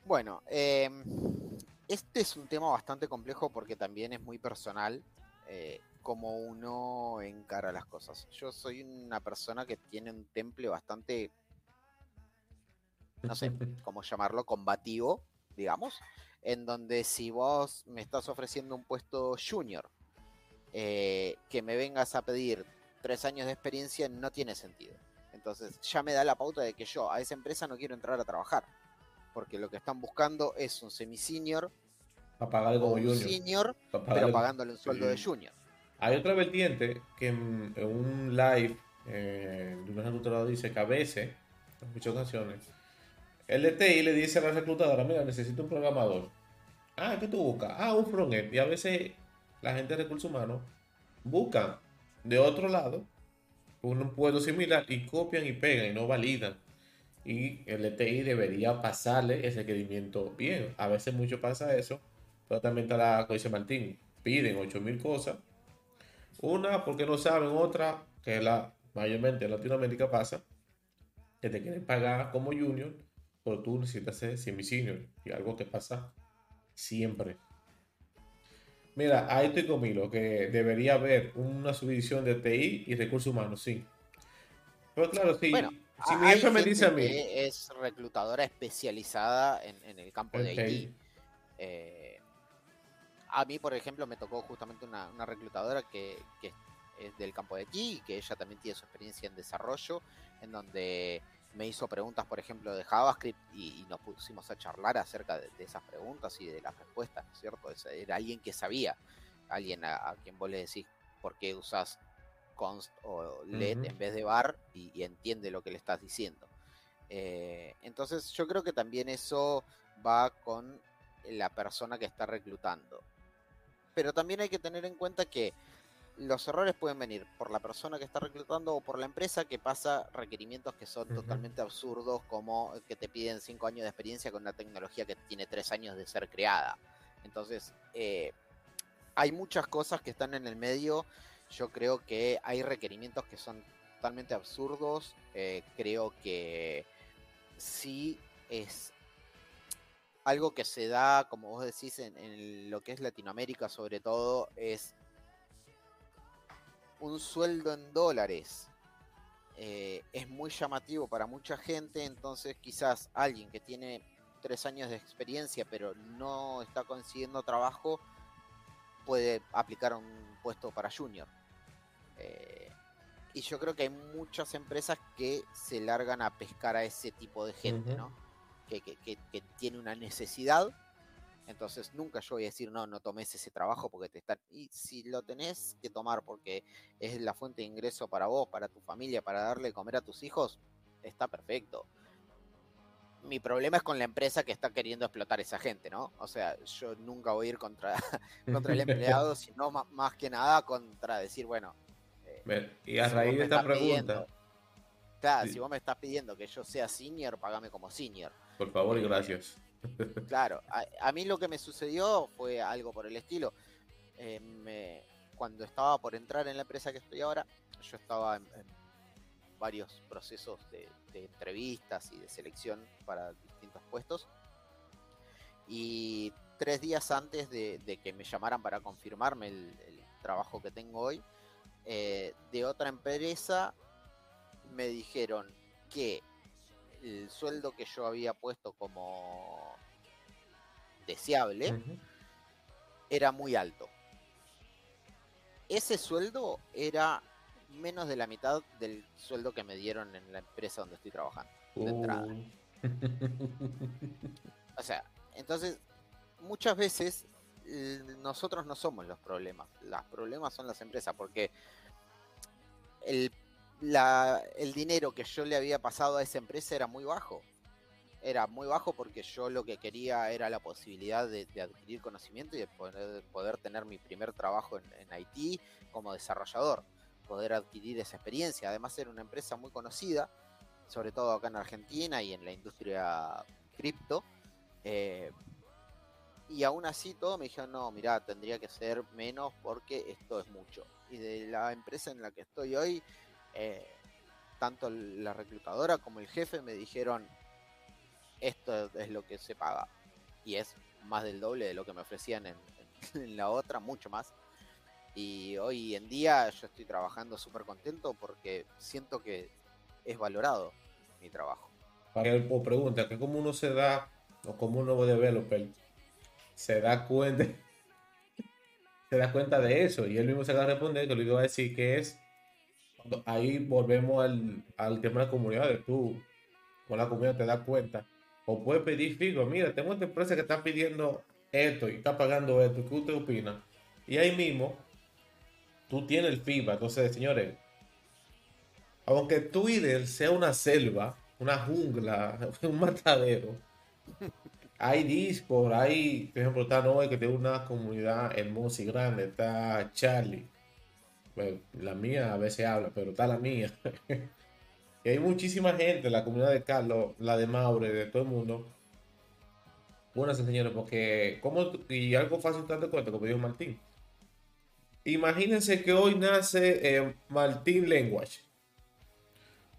Bueno, em, este es un tema bastante complejo porque también es muy personal eh, como uno encara las cosas. Yo soy una persona que tiene un temple bastante, no sé cómo llamarlo, combativo, digamos, en donde si vos me estás ofreciendo un puesto junior, eh, que me vengas a pedir tres años de experiencia no tiene sentido. Entonces ya me da la pauta de que yo a esa empresa no quiero entrar a trabajar porque lo que están buscando es un semi-senior. Para pagar como junior. Senior, pero pagándole un sueldo de junior. Hay otra vertiente que en, un live eh, de un reclutador dice que a veces, en muchas ocasiones, el DTI le dice a la reclutadora, mira, necesito un programador. Ah, ¿qué tú buscas? Ah, un frontend. Y a veces la gente de recursos humanos busca de otro lado un puesto similar y copian y pegan y no validan. Y el ETI debería pasarle ese requerimiento bien. A veces mucho pasa eso, pero también está la, dice Martín, piden 8000 cosas. Una porque no saben, otra que la mayormente en Latinoamérica pasa, que te quieren pagar como junior, pero tú necesitas ser semi-senior. Y algo que pasa siempre. Mira, ahí estoy conmigo, que debería haber una subdivisión de TI y recursos humanos, sí. Pero claro, sí. Si mi jefe me dice a mí. es reclutadora especializada en, el campo de IT. Eh, a mí, por ejemplo, me tocó justamente una, reclutadora que, que, es del campo de IT y que ella también tiene su experiencia en desarrollo, en donde me hizo preguntas, por ejemplo, de JavaScript y, nos pusimos a charlar acerca de, esas preguntas y de las respuestas, ¿no es cierto? Era alguien que sabía, alguien a, quien vos le decís por qué usas const o let en vez de bar y, entiende lo que le estás diciendo. Eh, entonces yo creo que también eso va con la persona que está reclutando. Pero también hay que tener en cuenta que los errores pueden venir por la persona que está reclutando o por la empresa que pasa requerimientos que son totalmente absurdos, como que te piden cinco años de experiencia con una tecnología que tiene tres años de ser creada. Entonces, eh, hay muchas cosas que están en el medio. Yo creo que hay requerimientos que son totalmente absurdos. Eh, creo que sí es algo que se da, como vos decís, en lo que es Latinoamérica sobre todo, es un sueldo en dólares eh, es muy llamativo para mucha gente, entonces quizás alguien que tiene tres años de experiencia pero no está consiguiendo trabajo puede aplicar un puesto para junior. Eh, y yo creo que hay muchas empresas que se largan a pescar a ese tipo de gente, ¿no? que, que tiene una necesidad entonces nunca yo voy a decir, no, no tomes ese trabajo porque te están... Y si lo tenés que tomar porque es la fuente de ingreso para vos, para tu familia, para darle comer a tus hijos, está perfecto. Mi problema es con la empresa que está queriendo explotar a esa gente, ¿no? O sea, yo nunca voy a ir contra, contra el empleado, sino más, que nada contra decir, bueno... Y a raíz de esta pregunta... claro, si vos me estás pidiendo que yo sea senior, pagame como senior. Por favor y eh, gracias. Claro, a, mí lo que me sucedió fue algo por el estilo. Eh, cuando estaba por entrar en la empresa que estoy ahora, yo estaba en, varios procesos de, entrevistas y de selección para distintos puestos. Y tres días antes de, que me llamaran para confirmarme el, trabajo que tengo hoy, eh, de otra empresa me dijeron que el sueldo que yo había puesto como deseable era muy alto. Ese sueldo era menos de la mitad del sueldo que me dieron en la empresa donde estoy trabajando de entrada. o sea, entonces muchas veces nosotros no somos los problemas, los problemas son las empresas porque el el dinero que yo le había pasado a esa empresa era muy bajo. Era muy bajo porque yo lo que quería era la posibilidad de, adquirir conocimiento y de poder, tener mi primer trabajo en, Haití como desarrollador, poder adquirir esa experiencia. Además era una empresa muy conocida, sobre todo acá en Argentina y en la industria cripto. Eh, y aún así todo me dijeron, no, mira, tendría que ser menos porque esto es mucho. Y de la empresa en la que estoy hoy, eh, tanto la reclutadora como el jefe me dijeron, esto es lo que se paga. Y es más del doble de lo que me ofrecían en, la otra, mucho más. Y hoy en día yo estoy trabajando súper contento porque siento que es valorado mi trabajo. O pregunta, que como uno se da, o como uno developer, se da cuenta, se da cuenta de eso, y él mismo se va a responder que lo iba a decir que es ahí volvemos al, al tema de la comunidad. Tú con la comunidad te das cuenta. O puedes pedir fijo, mira, tengo esta empresa que está pidiendo esto y está pagando esto. ¿Qué usted opina? Y ahí mismo, tú tienes el FIBA. Entonces, señores, aunque Twitter sea una selva, una jungla, un matadero, hay Discord, hay, por ejemplo, está Noé que tiene una comunidad hermosa y grande, está Charlie la mía a veces habla, pero está la mía. y hay muchísima gente, la comunidad de Carlos, la de Maure, de todo el mundo. Buenas señores, porque como y algo fácil de cuenta, como dijo Martín. Imagínense que hoy nace eh, Martín Language.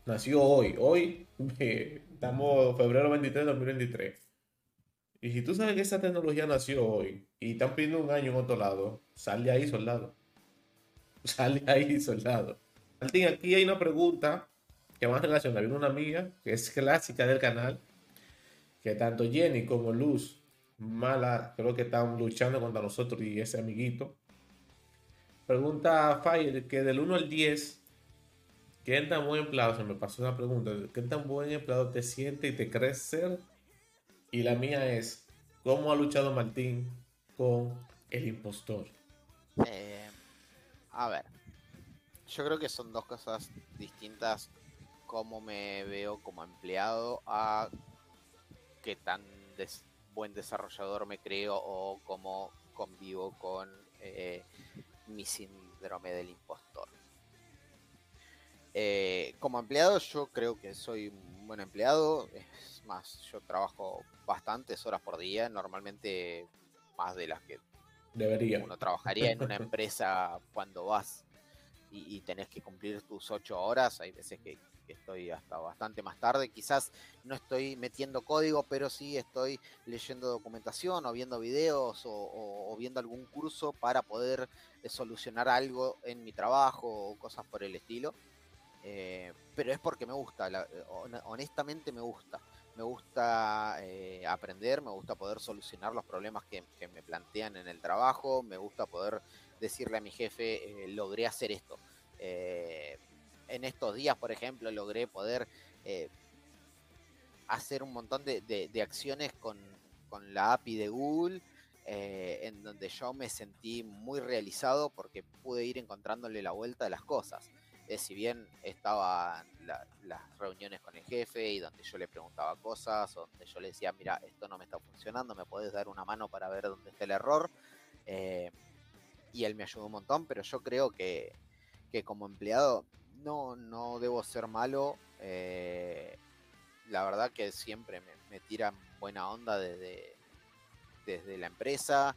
Nació hoy, hoy estamos febrero 23 de 2023. Y si tú sabes que esa tecnología nació hoy y están pidiendo un año en otro lado, sale ahí, soldado. Sale ahí, soldado. Martín, aquí hay una pregunta que más relacionada. Viene una amiga que es clásica del canal, que tanto Jenny como Luz, mala, creo que están luchando contra nosotros y ese amiguito. Pregunta a Fire que del 1 al 10, ¿qué tan buen empleado? Se me pasó una pregunta. ¿Qué tan buen empleado te sientes y te crees ser? Y la mía es, ¿cómo ha luchado Martín con el impostor? Eh, a ver, yo creo que son dos cosas distintas. Cómo me veo como empleado a qué tan buen desarrollador me creo o cómo convivo con eh, mi síndrome del impostor. Eh, como empleado yo creo que soy buen empleado, es más, yo trabajo bastantes horas por día, normalmente más de las que Debería. uno trabajaría en una empresa cuando vas y, tenés que cumplir tus ocho horas, hay veces que, estoy hasta bastante más tarde, quizás no estoy metiendo código, pero sí estoy leyendo documentación o viendo videos o, viendo algún curso para poder solucionar algo en mi trabajo o cosas por el estilo. Eh, pero es porque me gusta, honestamente me gusta me gusta eh, aprender, me gusta poder solucionar los problemas que, me plantean en el trabajo, me gusta poder decirle a mi jefe, eh, logré hacer esto. Eh, en estos días, por ejemplo, logré poder hacer un montón de, acciones con, con, la API de Google, en donde yo me sentí muy realizado porque pude ir encontrándole la vuelta de las cosas. Eh, si bien estaban las reuniones con el jefe y donde yo le preguntaba cosas, donde yo le decía, mira, esto no me está funcionando, me puedes dar una mano para ver dónde está el error. Eh, y él me ayudó un montón, pero yo creo que, como empleado no, no debo ser malo. Eh, la verdad que siempre me, me tiran buena onda desde, desde la empresa,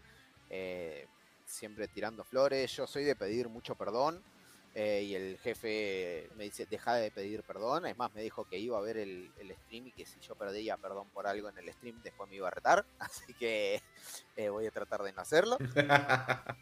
siempre tirando flores. Yo soy de pedir mucho perdón. Eh, y el jefe me dice, deja de pedir perdón. Es más, me dijo que iba a ver el, stream y que si yo perdía perdón por algo en el stream, después me iba a retar. Así que eh, voy a tratar de no hacerlo.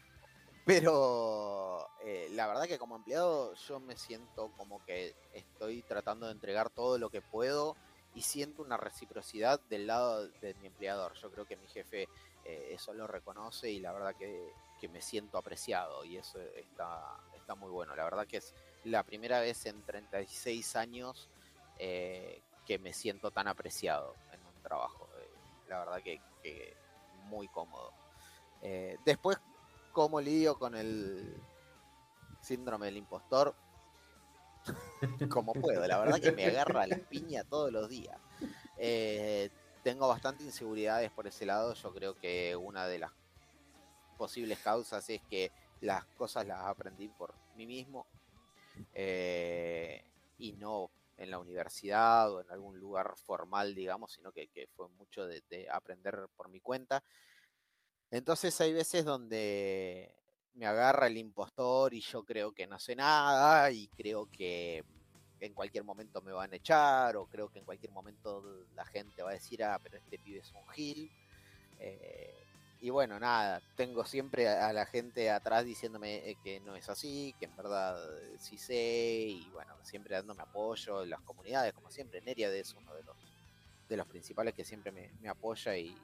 Pero eh, la verdad que como empleado yo me siento como que estoy tratando de entregar todo lo que puedo y siento una reciprocidad del lado de mi empleador. Yo creo que mi jefe eso lo reconoce y la verdad que, que me siento apreciado y eso está, muy bueno. La verdad que es la primera vez en 36 años eh, que me siento tan apreciado en un trabajo. Eh, la verdad que, muy cómodo. Eh, después, ¿cómo lidio con el síndrome del impostor? como puedo, la verdad que me agarra la piña todos los días. tengo bastante inseguridades por ese lado. Yo creo que una de las posibles causas es que las cosas las aprendí por mí mismo eh, y no en la universidad o en algún lugar formal, digamos, sino que, fue mucho de, aprender por mi cuenta. Entonces hay veces donde me agarra el impostor y yo creo que no sé nada y creo que en cualquier momento me van a echar o creo que en cualquier momento la gente va a decir, ah, pero este pibe es un gil. Eh, y bueno, nada, tengo siempre a la gente atrás diciéndome eh, que no es así, que en verdad eh, sí sé, y bueno, siempre dándome apoyo en las comunidades, como siempre. Neria es uno de los, de los principales que siempre me, apoya y,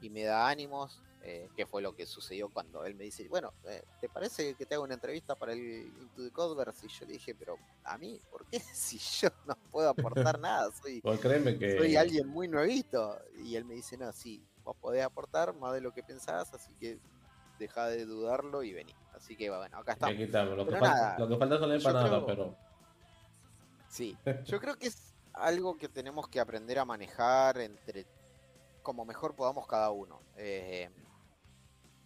me da ánimos, eh, que fue lo que sucedió cuando él me dice, bueno, ¿te parece que te hago una entrevista para el Into the Codeverse? Y yo le dije, pero a mí, ¿por qué si yo no puedo aportar nada? Soy, pues que... soy alguien muy nuevito. Y él me dice, no, sí, podés aportar más de lo que pensás, así que deja de dudarlo y vení. Así que bueno, acá estamos. Lo, que falta, lo que falta son empanadas, pero. Sí, yo creo que es algo que tenemos que aprender a manejar entre como mejor podamos cada uno. Eh,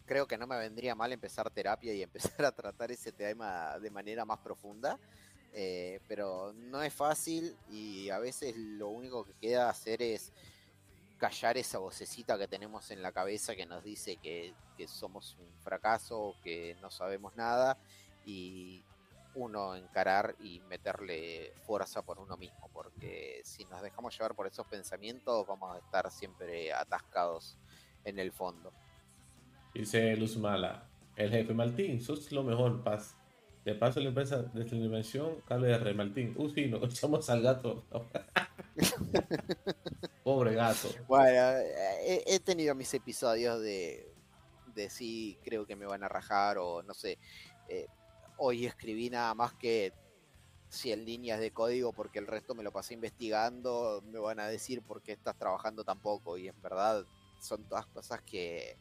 creo que no me vendría mal empezar terapia y empezar a tratar ese tema de manera más profunda. Eh, pero no es fácil y a veces lo único que queda hacer es callar esa vocecita que tenemos en la cabeza que nos dice que, que somos un fracaso, que no sabemos nada y uno encarar y meterle fuerza por uno mismo, porque si nos dejamos llevar por esos pensamientos vamos a estar siempre atascados en el fondo. Dice Luz Mala, el jefe Martín, sos lo mejor, paz. De paso la empresa de esta dimensión, cable de Martín. Uy, sí, nos echamos al gato. Pobre gato. Bueno, he, tenido mis episodios de, de creo que me van a rajar o no sé. Eh, hoy escribí nada más que 100 líneas de código porque el resto me lo pasé investigando. Me van a decir por qué estás trabajando tan poco y en verdad son todas cosas que,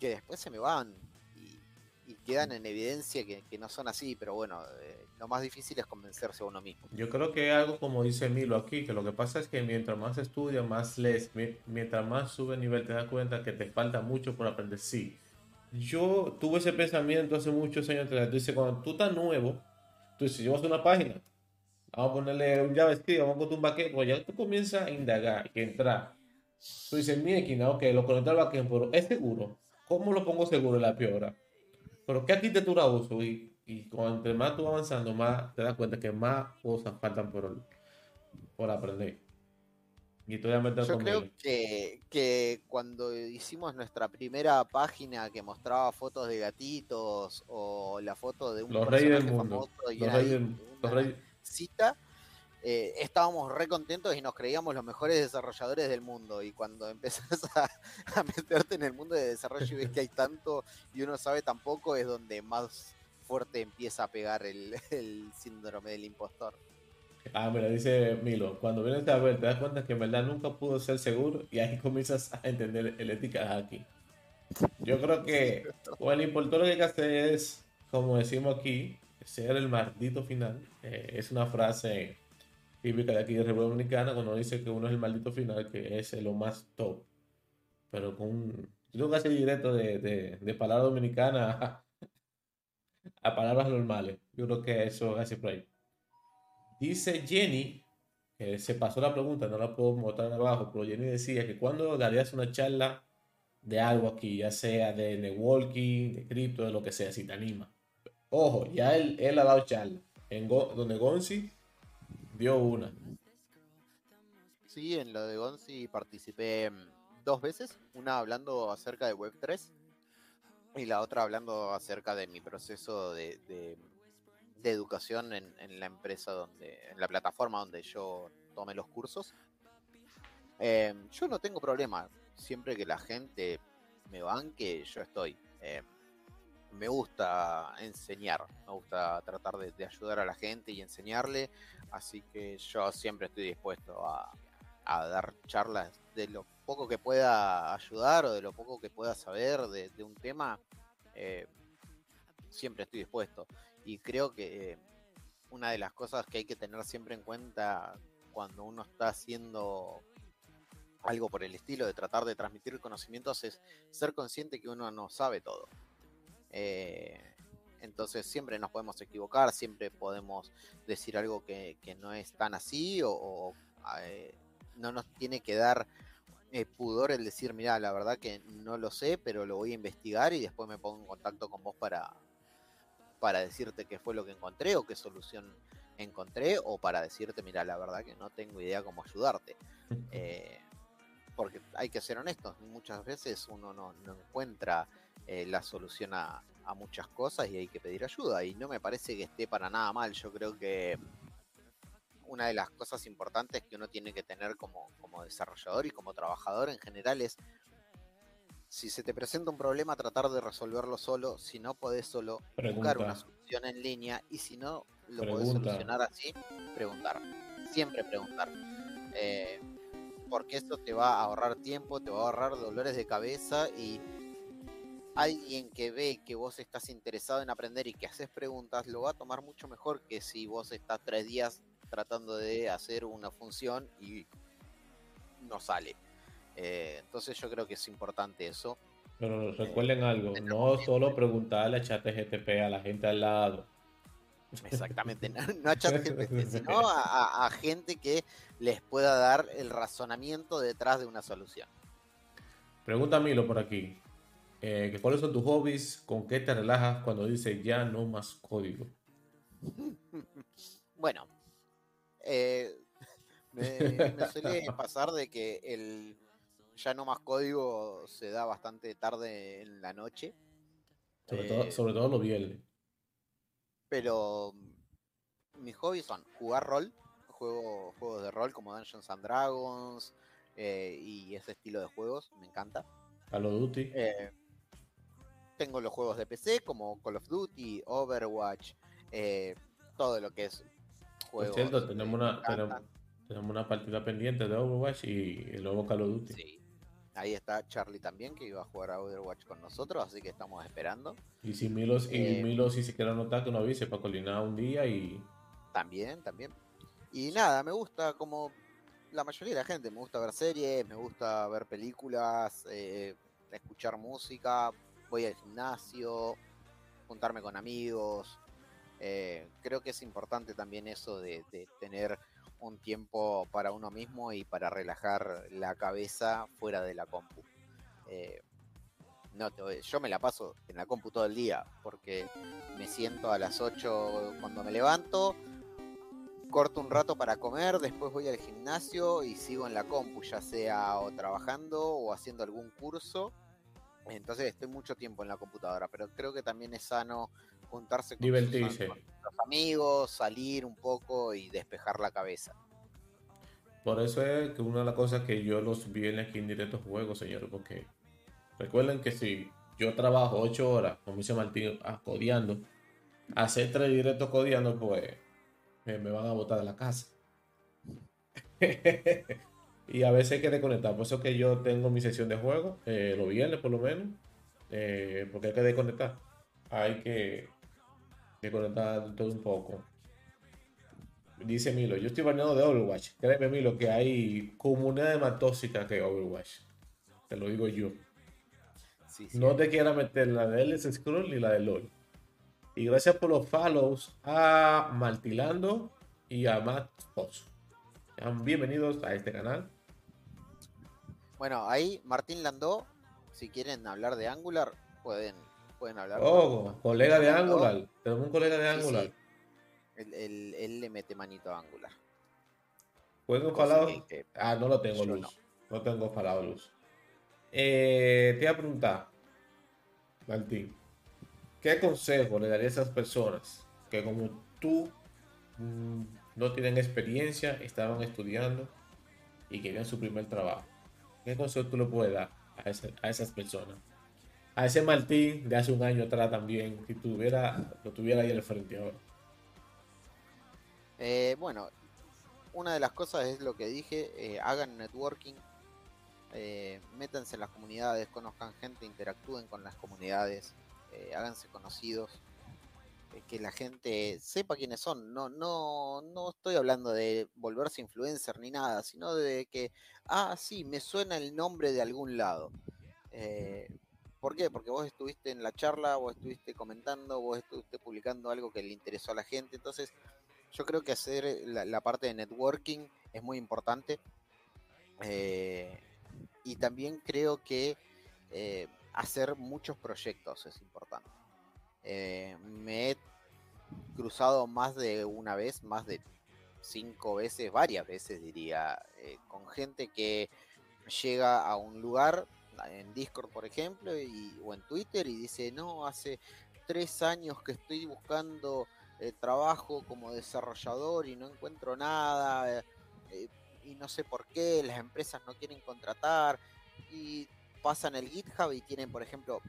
que después se me van y, quedan en evidencia que, no son así, pero bueno, eh, lo más difícil es convencerse a uno mismo. Yo creo que algo como dice Milo aquí, que lo que pasa es que mientras más estudias, más lees, mientras más sube el nivel, te das cuenta que te falta mucho por aprender. Sí, yo tuve ese pensamiento hace muchos años atrás. Cuando tú estás nuevo, tú dices, yo voy a hacer una página, vamos a ponerle un JavaScript, vamos a poner un backend, pues ya tú comienzas a indagar y entrar. Tú dices, mi equina, ok, lo conecto al backend, pero es seguro. ¿Cómo lo pongo seguro en la piora? Pero ¿qué arquitectura uso? Y, y cuanto más tú vas avanzando, más te das cuenta que más cosas faltan por, por aprender. Y Yo creo que, que, cuando hicimos nuestra primera página que mostraba fotos de gatitos o la foto de un los reyes del mundo, los reyes, cita, eh, estábamos re contentos y nos creíamos los mejores desarrolladores del mundo. Y cuando empezás a, meterte en el mundo de desarrollo y ves que hay tanto y uno sabe tan poco, es donde más fuerte empieza a pegar el, síndrome del impostor. Ah, mira, dice Milo, cuando vienes a ver te das cuenta que en verdad nunca pudo ser seguro y ahí comienzas a entender el ética aquí. Yo creo que o el impostor lo que hay que hacer es, como decimos aquí, ser el maldito final. Eh, es una frase típica de aquí de República Dominicana cuando dice que uno es el maldito final, que es lo más top. Pero con. Yo casi directo de, de, de palabras dominicanas a, a, palabras normales. Yo creo que eso es así por ahí. Dice Jenny, que se pasó la pregunta, no la puedo mostrar abajo, pero Jenny decía que cuando darías una charla de algo aquí, ya sea de networking, de cripto, de lo que sea, si te anima. Ojo, ya él, él ha dado charla en donde Gonzi dio una. Sí, en lo de Gonzi participé mm, dos veces, una hablando acerca de Web3 y la otra hablando acerca de mi proceso de, de, educación en, la empresa donde, en la plataforma donde yo tomé los cursos. Em, yo no tengo problema, siempre que la gente me banque, yo estoy. Em, me gusta enseñar, me gusta tratar de, ayudar a la gente y enseñarle, así que yo siempre estoy dispuesto a, dar charlas de lo poco que pueda ayudar o de lo poco que pueda saber de, un tema, eh, siempre estoy dispuesto. Y creo que eh, una de las cosas que hay que tener siempre en cuenta cuando uno está haciendo algo por el estilo de tratar de transmitir conocimientos es ser consciente que uno no sabe todo. Eh, entonces siempre nos podemos equivocar, siempre podemos decir algo que, no es tan así o, eh, no nos tiene que dar eh, pudor el decir, mira, la verdad que no lo sé, pero lo voy a investigar y después me pongo en contacto con vos para, para decirte qué fue lo que encontré o qué solución encontré o para decirte, mira, la verdad que no tengo idea cómo ayudarte. porque hay que ser honestos, muchas veces uno no, no encuentra eh, la solución a, muchas cosas y hay que pedir ayuda. Y no me parece que esté para nada mal. Yo creo que una de las cosas importantes que uno tiene que tener como, como desarrollador y como trabajador en general es, si se te presenta un problema, tratar de resolverlo solo. Si no podés solo buscar una solución en línea y si no lo podés solucionar así, preguntar. Siempre preguntar. Eh, porque esto te va a ahorrar tiempo, te va a ahorrar dolores de cabeza y alguien que ve que vos estás interesado en aprender y que haces preguntas, lo va a tomar mucho mejor que si vos estás tres días tratando de hacer una función y no sale. Eh, entonces yo creo que es importante eso. Pero recuerden algo, no solo preguntarle a ChatGTP a la gente al lado. Exactamente, no, a ChatGPT, sino a, gente que les pueda dar el razonamiento detrás de una solución. Pregunta Milo por aquí. Eh, ¿Cuáles son tus hobbies? ¿Con qué te relajas cuando dices ya no más código? bueno, eh, me, suele pasar de que el ya no más código se da bastante tarde en la noche. Sobre, todo, eh, sobre todo los viernes. Pero mis hobbies son jugar rol, juego, juegos de rol como Dungeons and Dragons eh, y ese estilo de juegos, me encanta. Call of Duty. Eh, tengo los juegos de PC como Call of Duty, Overwatch, todo lo que es juegos. cierto, tenemos una, tenemos, tenemos una partida pendiente de Overwatch y el nuevo Call of Duty. Sí. Ahí está Charlie también, que iba a jugar a Overwatch con nosotros, así que estamos esperando. Y si Milos, y eh, Milos si se quiere anotar, que nos avise para colinar un día y. También, también. Y nada, me gusta como la mayoría de la gente, me gusta ver series, me gusta ver películas, eh, escuchar música, voy al gimnasio, juntarme con amigos. Eh, creo que es importante también eso de tener un tiempo para uno mismo y para relajar la cabeza fuera de la compu. Eh, no, yo me la paso en la compu todo el día porque me siento a las 8 cuando me levanto, corto un rato para comer, después voy al gimnasio y sigo en la compu, ya sea o trabajando o haciendo algún curso. Entonces estoy mucho tiempo en la computadora, pero creo que también es sano juntarse con, los amigos, salir un poco y despejar la cabeza. Por eso es que una de las cosas que yo los viernes aquí en directo juego, señores, porque recuerden que si yo trabajo ocho horas, como dice Martín, ah, codeando, hacer tres directos codeando, pues me, van a botar de la casa. y a veces hay que desconectar. Por eso que yo tengo mi sesión de juego, eh, los viernes por lo menos, eh, porque hay que desconectar. Hay que conectar todo un poco. Dice Milo, yo estoy baneado de Overwatch. Créeme, Milo, que hay comunidades más tóxicas que Overwatch. Te lo digo yo. No te quieras meter la de LS Scroll ni la de LOL. Y gracias por los follows a Martilando y a Matt Fox. bienvenidos a este canal. Bueno, ahí Martín Landó, si quieren hablar de Angular, pueden pueden hablar. Oh, colega de Angular. Tenemos un colega de Angular. Él, le mete manito a Angular. ¿Juego palabras? Ah, no lo tengo, Luz. No. tengo palabras, Luz. Eh, te voy a preguntar, Martín, ¿qué consejo le daría a esas personas que como tú mm, no tienen experiencia, estaban estudiando y querían su primer trabajo? ¿Qué consejo tú le puedes dar a esas personas? a ese Martín de hace un año atrás también, si tuviera, lo tuviera ahí al frente ahora. Eh, bueno, una de las cosas es lo que dije, eh, hagan networking, eh, métanse en las comunidades, conozcan gente, interactúen con las comunidades, háganse conocidos, que la gente sepa quiénes son. No, no, no estoy hablando de volverse influencer ni nada, sino de que, ah, sí, me suena el nombre de algún lado. ¿Por qué? Porque vos estuviste en la charla, vos estuviste comentando, vos estuviste publicando algo que le interesó a la gente. Entonces, yo creo que hacer la, parte de networking es muy importante. Eh, y también creo que eh, hacer muchos proyectos es importante. Eh, me he cruzado más de una vez, más de cinco veces, varias veces diría, con gente que llega a un lugar, en Discord, por ejemplo, y, o en Twitter, y dice, no, hace tres años que estoy buscando eh, trabajo como desarrollador y no encuentro nada, eh, y no sé por qué, las empresas no quieren contratar, y pasan el GitHub y tienen, por ejemplo,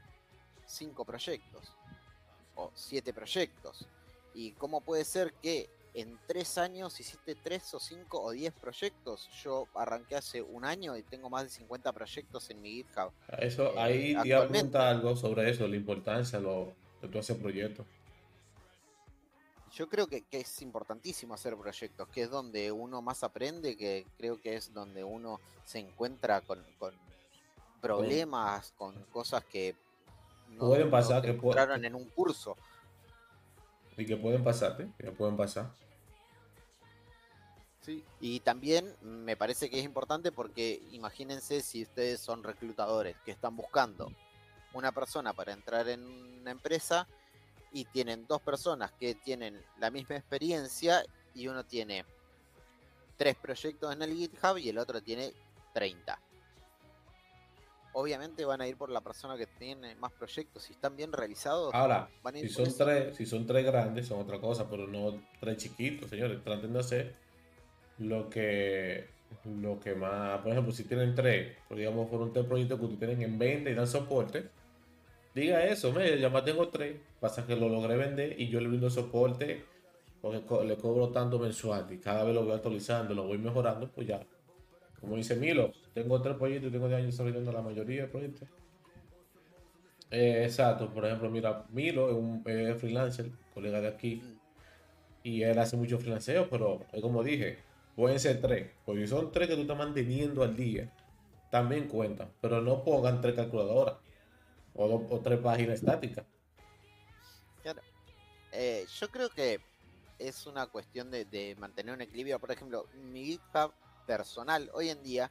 cinco proyectos, o siete proyectos. ¿Y cómo puede ser que en tres años hiciste tres o cinco o diez proyectos. Yo arranqué hace un año y tengo más de 50 proyectos en mi GitHub. Eso, eh, ahí te apunta algo sobre eso, la importancia lo, de tu hacer proyectos. Yo creo que, es importantísimo hacer proyectos, que es donde uno más aprende, que creo que es donde uno se encuentra con, problemas, con cosas que pueden pasar, que entraron en un curso. Y que pueden pasarte, que pueden pasar. Sí. Y también me parece que es importante porque imagínense si ustedes son reclutadores que están buscando una persona para entrar en una empresa y tienen dos personas que tienen la misma experiencia y uno tiene tres proyectos en el GitHub y el otro tiene 30 obviamente van a ir por la persona que tiene más proyectos. Si están bien realizados, ahora, si, son tres, si son tres grandes, son otra cosa, pero no tres chiquitos, señores. Traten de hacer lo que, lo que más. Por ejemplo, si tienen tres, pues digamos, por un tres proyectos que ustedes tienen en 20 y dan soporte, diga eso, me, ya más tengo tres. Pasa que lo logré vender y yo le brindo soporte porque le cobro tanto mensual y cada vez lo voy actualizando, lo voy mejorando, pues ya como dice Milo, tengo tres proyectos y tengo de años desarrollando la mayoría de proyectos. Eh, exacto, por ejemplo, mira, Milo es un freelancer, colega de aquí, y él hace mucho freelanceo, pero es como dije, pueden ser tres, porque si son tres que tú estás manteniendo al día, también cuentan, pero no pongan tres calculadoras o, tres páginas estáticas. Claro. Eh, yo creo que es una cuestión de, de mantener un equilibrio. Por ejemplo, mi GitHub personal hoy en día,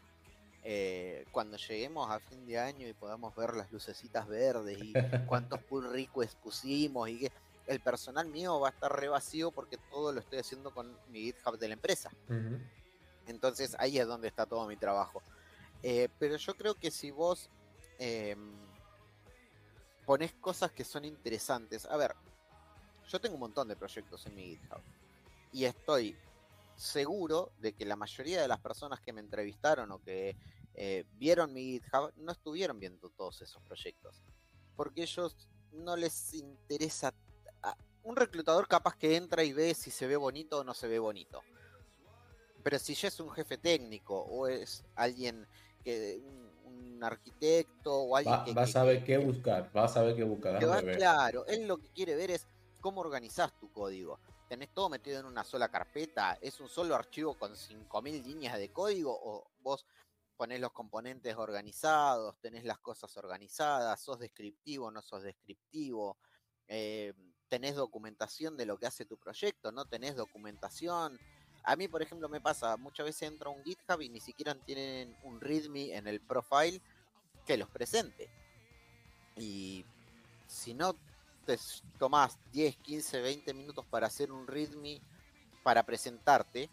eh, cuando lleguemos a fin de año y podamos ver las lucecitas verdes y cuántos pull requests pusimos y que el personal mío va a estar re vacío porque todo lo estoy haciendo con mi GitHub de la empresa. Entonces ahí es donde está todo mi trabajo. Eh, pero yo creo que si vos em, pones cosas que son interesantes, a ver, yo tengo un montón de proyectos en mi GitHub y estoy seguro de que la mayoría de las personas que me entrevistaron o que eh, vieron mi GitHub no estuvieron viendo todos esos proyectos. Porque ellos no les interesa. un reclutador capaz que entra y ve si se ve bonito o no se ve bonito. Pero si ya es un jefe técnico o es alguien que. un, arquitecto o alguien que. Va a saber qué buscar, va a saber qué buscar. claro, él lo que quiere ver es cómo organizas tu código tenés todo metido en una sola carpeta, es un solo archivo con 5.000 líneas de código o vos ponés los componentes organizados, tenés las cosas organizadas, sos descriptivo, no sos descriptivo, eh, tenés documentación de lo que hace tu proyecto, no tenés documentación. A mí, por ejemplo, me pasa, muchas veces entro a un GitHub y ni siquiera tienen un README en el profile que los presente. Y si no te tomás 10, 15, 20 minutos para hacer un readme para presentarte,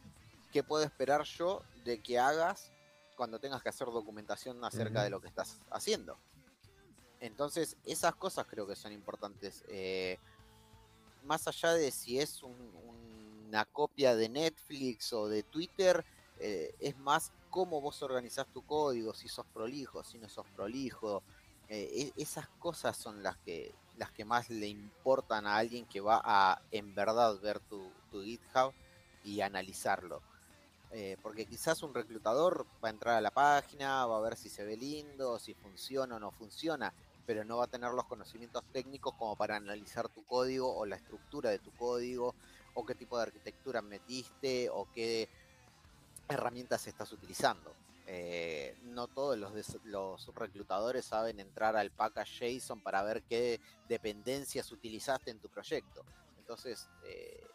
¿qué puedo esperar yo de que hagas cuando tengas que hacer documentación acerca de lo que estás haciendo? Entonces, esas cosas creo que son importantes. Eh, más allá de si es una copia de Netflix o de Twitter, eh, es más cómo vos organizás tu código, si sos prolijo, si no sos prolijo. Eh, e, esas cosas son las que las que más le importan a alguien que va a en verdad ver tu, GitHub y analizarlo. Eh, porque quizás un reclutador va a entrar a la página, va a ver si se ve lindo, si funciona o no funciona, pero no va a tener los conocimientos técnicos como para analizar tu código o la estructura de tu código, o qué tipo de arquitectura metiste, o qué herramientas estás utilizando. Eh, no todos los, los, reclutadores saben entrar al package JSON para ver qué dependencias utilizaste en tu proyecto. Entonces, eh,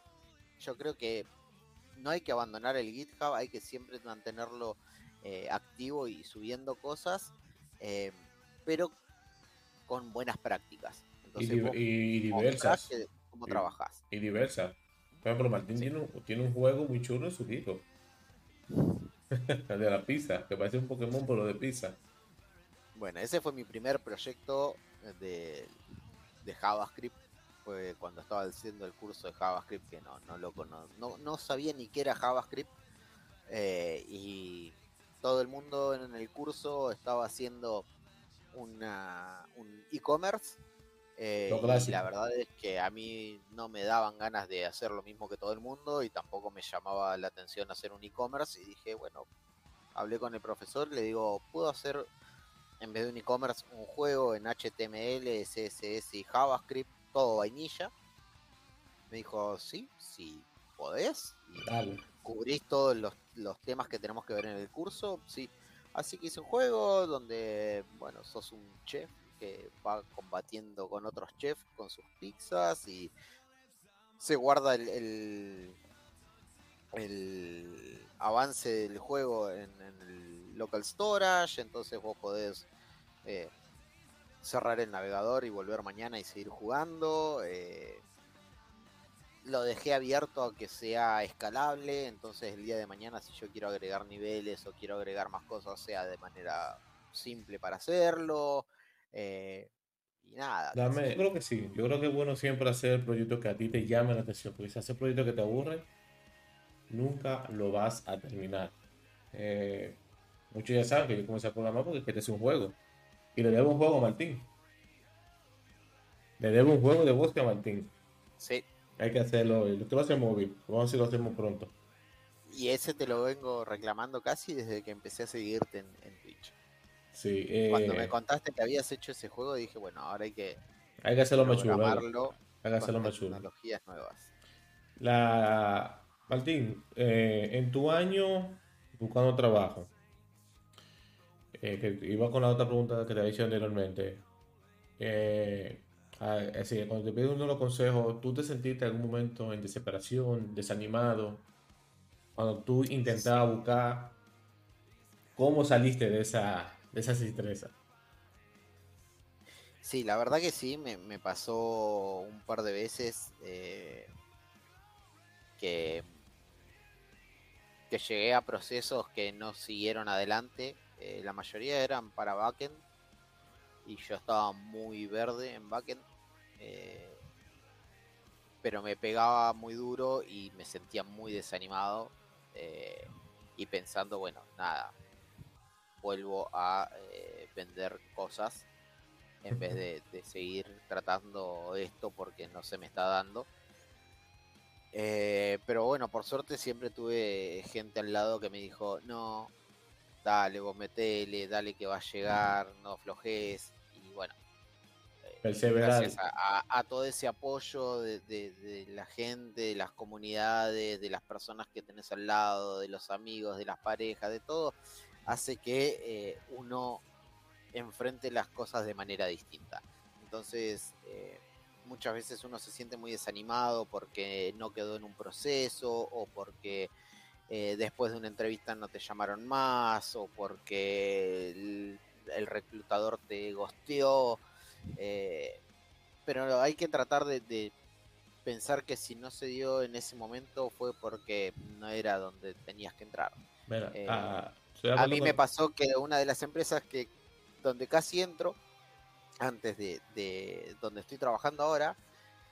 yo creo que no hay que abandonar el GitHub, hay que siempre mantenerlo eh, activo y subiendo cosas, pero con buenas prácticas. y, diversas. ¿Cómo trabajas? Y diversas. Por ejemplo, Martín tiene, un, tiene un juego muy chulo en su De la pizza, que parece un Pokémon pero de pizza. Bueno, ese fue mi primer proyecto de, de JavaScript. Fue cuando estaba haciendo el curso de JavaScript, que no, no lo no, no sabía ni qué era JavaScript. Eh, y todo el mundo en el curso estaba haciendo una, un e-commerce eh, y la verdad es que a mí no me daban ganas de hacer lo mismo que todo el mundo y tampoco me llamaba la atención hacer un e-commerce y dije, bueno, hablé con el profesor, le digo, ¿puedo hacer en vez de un e-commerce un juego en HTML, CSS y JavaScript, todo vainilla? Me dijo, sí, sí, podés. Y cubrís todos los, los temas que tenemos que ver en el curso, sí. Así que hice un juego donde, bueno, sos un chef que va combatiendo con otros chefs con sus pizzas y se guarda el, el, avance del juego en, el local storage, entonces vos podés eh, cerrar el navegador y volver mañana y seguir jugando. Eh, lo dejé abierto a que sea escalable, entonces el día de mañana si yo quiero agregar niveles o quiero agregar más cosas, sea de manera simple para hacerlo. Eh, y nada. yo creo que sí, yo creo que es bueno siempre hacer proyectos que a ti te llamen la atención, porque si haces proyectos que te aburren, nunca lo vas a terminar. Eh, muchos ya saben que yo comencé a programar porque este es un juego. Y le debo un juego a Martín. Le debo un juego de bosque a Martín. Sí. Hay que hacerlo. Lo que lo hacemos móvil. Vamos a ver si lo hacemos pronto. Y ese te lo vengo reclamando casi desde que empecé a seguirte en, Twitch. Sí. Cuando me eh, contaste que habías hecho ese juego, dije, bueno, ahora hay que. Hay que hacerlo más chulo. Hay que hacerlo más chulo. Tecnologías nuevas. La Martín, eh, en tu año buscando trabajo, eh, que iba con la otra pregunta que te había dicho anteriormente, eh, así, cuando te pido uno de los consejos, ¿tú te sentiste en algún momento en desesperación, desanimado? Cuando tú intentabas buscar cómo saliste de esa, esa tristeza. Sí, la verdad que sí, me, me pasó un par de veces que que llegué a procesos que no siguieron adelante. Eh, la mayoría eran para backend y yo estaba muy verde en backend. Eh, pero me pegaba muy duro y me sentía muy desanimado eh, y pensando, bueno, nada, vuelvo a vender cosas en vez de, de seguir tratando esto porque no se me está dando. Eh, pero bueno, por suerte siempre tuve gente al lado que me dijo, no, dale, vos metele, dale que va a llegar, no flojes. Y bueno, eh, gracias a, todo ese apoyo de, la gente, de las comunidades, de las personas que tenés al lado, de los amigos, de las parejas, de todo, hace que eh, uno enfrente las cosas de manera distinta. Entonces, muchas veces uno se siente muy desanimado porque no quedó en un proceso o porque eh, después de una entrevista no te llamaron más o porque el, reclutador te gosteó. Eh, pero hay que tratar de, pensar que si no se dio en ese momento fue porque no era donde tenías que entrar. Eh, ah, a mí me pasó que una de las empresas que donde casi entro antes de, donde estoy trabajando ahora,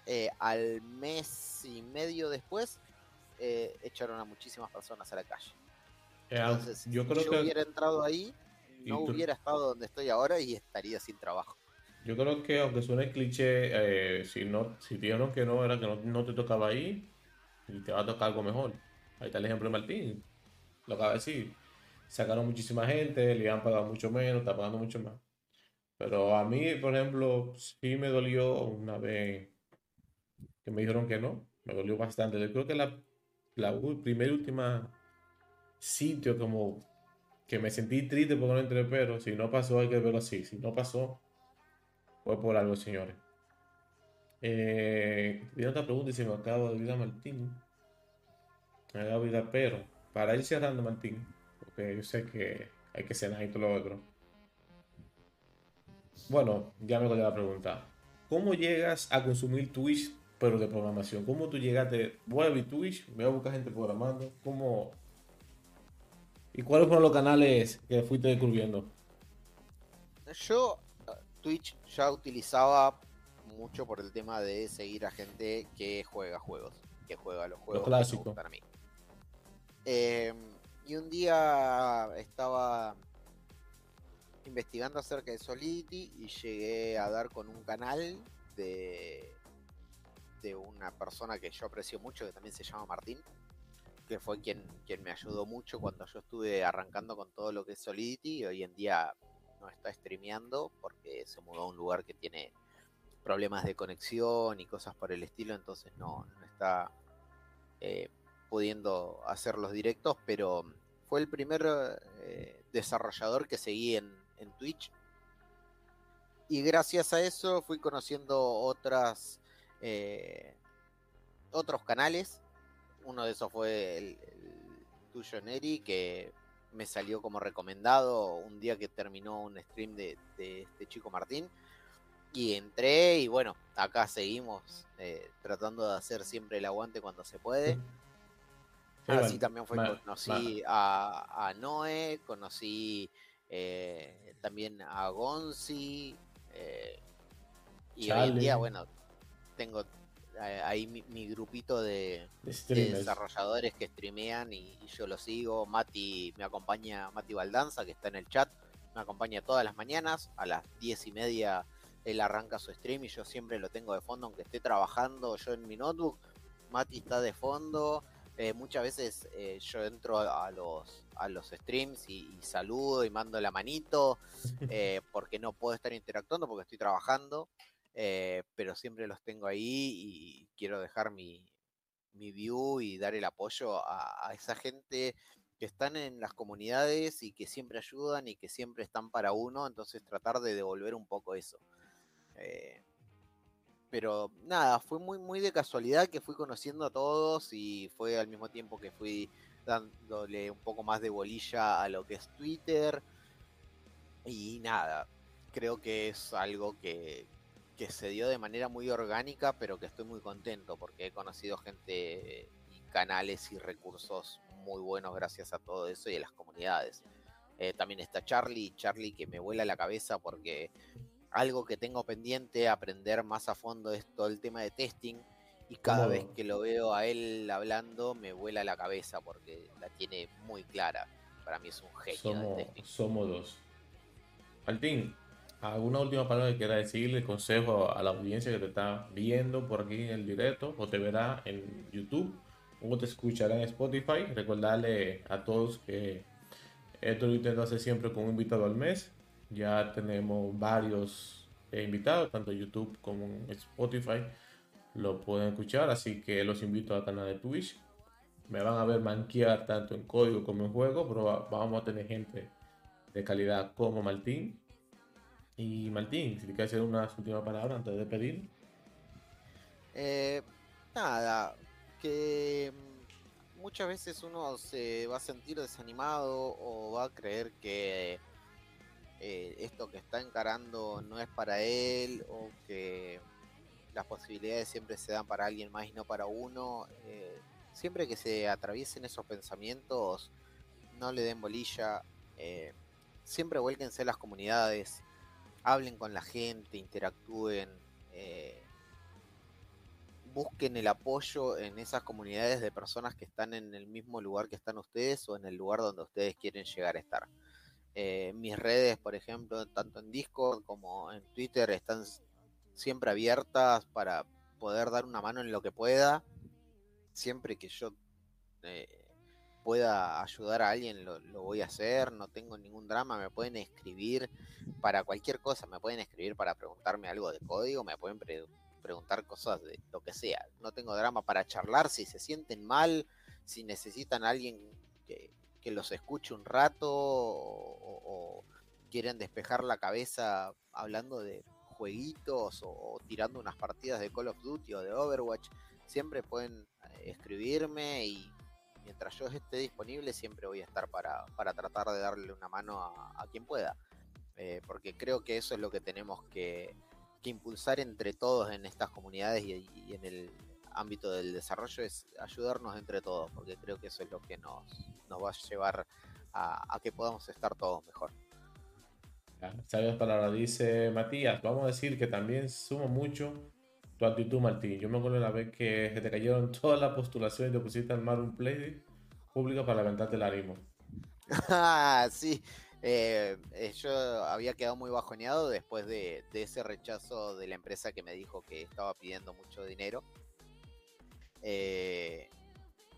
eh, al mes y medio después, eh, echaron a muchísimas personas a la calle. Eh, Entonces, yo creo si yo hubiera entrado ahí, no hubiera estado donde estoy ahora y estaría sin trabajo. Yo creo que aunque suene cliché, si no, si dijeron que no, era que no, te tocaba ahí, y te va a tocar algo mejor. Ahí está el ejemplo de Martín. Lo acaba de decir. Sacaron muchísima gente, le iban pagado mucho menos, está pagando mucho más. Pero a mí, por ejemplo, sí me dolió una vez que me dijeron que no. Me dolió bastante. Yo creo que la, la primera y última sitio como que me sentí triste porque no entré, pero si no pasó hay que verlo así. Si no pasó, fue por algo, señores. Eh, otra pregunta y se me acaba de olvidar Martín. Me acaba de olvidar, pero para ir cerrando, Martín, porque yo sé que hay que cenar y todo lo otro. Bueno, ya me voy a la pregunta. ¿Cómo llegas a consumir Twitch, pero de programación? ¿Cómo tú llegaste? Voy a abrir Twitch, voy a buscar gente programando. ¿Cómo? ¿Y cuáles fueron los canales que fuiste descubriendo? Yo Twitch ya utilizaba mucho por el tema de seguir a gente que juega juegos, que juega los juegos clásicos para mí. Eh, y un día estaba investigando acerca de Solidity y llegué a dar con un canal de, de una persona que yo aprecio mucho, que también se llama Martín, que fue quien, quien me ayudó mucho cuando yo estuve arrancando con todo lo que es Solidity. Hoy en día no está streameando porque se mudó a un lugar que tiene problemas de conexión y cosas por el estilo, entonces no, no está eh, pudiendo hacer los directos, pero fue el primer eh, desarrollador que seguí en, Twitch. Y gracias a eso fui conociendo otras eh, otros canales. Uno de esos fue el, tuyo, Neri, que me salió como recomendado un día que terminó un stream de, este chico Martín. Y entré y bueno, acá seguimos eh, tratando de hacer siempre el aguante cuando se puede. Así también fue, conocí a, Noé, conocí eh, también a Gonzi. Eh, y hoy en día, bueno, tengo ahí mi, grupito de, desarrolladores que streamean y, yo lo sigo. Mati me acompaña, Mati Baldanza, que está en el chat, me acompaña todas las mañanas. A las diez y media él arranca su stream y yo siempre lo tengo de fondo, aunque esté trabajando yo en mi notebook. Mati está de fondo. Eh, muchas veces eh, yo entro a los, a los streams y, saludo y mando la manito eh, porque no puedo estar interactuando porque estoy trabajando. Pero siempre los tengo ahí y quiero dejar mi, view y dar el apoyo a, esa gente que están en las comunidades y que siempre ayudan y que siempre están para uno, entonces tratar de devolver un poco eso. Eh, pero nada, fue muy, muy de casualidad que fui conociendo a todos y fue al mismo tiempo que fui dándole un poco más de bolilla a lo que es Twitter. Y nada, creo que es algo que, que se dio de manera muy orgánica, pero que estoy muy contento porque he conocido gente y canales y recursos muy buenos gracias a todo eso y a las comunidades. Eh, también está Charlie, Charlie que me vuela la cabeza porque algo que tengo pendiente aprender más a fondo es todo el tema de testing y cada vez que lo veo a él hablando me vuela la cabeza porque la tiene muy clara. Para mí es un genio. Somos, somos dos. Martín, ¿Alguna última palabra que quiera decirle, consejo a la audiencia que te está viendo por aquí en el directo o te verá en YouTube o te escuchará en Spotify? Recordarle a todos que esto lo intento hacer siempre con un invitado al mes. Ya tenemos varios eh, invitados, tanto en YouTube como en Spotify. Lo pueden escuchar, así que los invito al canal de Twitch. Me van a ver manquear tanto en código como en juego, pero vamos a tener gente de calidad como Martín y Martín, si te quieres hacer unas últimas palabras antes de pedir. Eh, nada, que muchas veces uno se va a sentir desanimado o va a creer que eh, esto que está encarando no es para él o que las posibilidades siempre se dan para alguien más y no para uno. Eh, siempre que se atraviesen esos pensamientos, no le den bolilla. siempre vuélquense a las comunidades, hablen con la gente, interactúen, eh, busquen el apoyo en esas comunidades de personas que están en el mismo lugar que están ustedes o en el lugar donde ustedes quieren llegar a estar. Eh, mis redes, por ejemplo, tanto en Discord como en Twitter, están siempre abiertas para poder dar una mano en lo que pueda. Siempre que yo eh, pueda ayudar a alguien, lo, voy a hacer, no tengo ningún drama, me pueden escribir para cualquier cosa, me pueden escribir para preguntarme algo de código, me pueden preguntar cosas de lo que sea, no tengo drama para charlar, si se sienten mal, si necesitan a alguien que, los escuche un rato o, quieren despejar la cabeza hablando de jueguitos o tirando unas partidas de Call of Duty o de Overwatch, siempre pueden eh, escribirme y mientras yo esté disponible, siempre voy a estar para, tratar de darle una mano a, quien pueda. Eh, porque creo que eso es lo que tenemos que, impulsar entre todos en estas comunidades y, en el ámbito del desarrollo, es ayudarnos entre todos, porque creo que eso es lo que nos, nos va a llevar a, que podamos estar todos mejor. Sabias palabras, dice Matías. Vamos a decir que también sumo mucho tu actitud, Martín. Yo me acuerdo la vez que se te cayeron todas las postulaciones y te pusiste a armar un play público para levantarte el ánimo. Ah, sí. Eh, eh, yo había quedado muy bajoneado después de, ese rechazo de la empresa que me dijo que estaba pidiendo mucho dinero. Eh,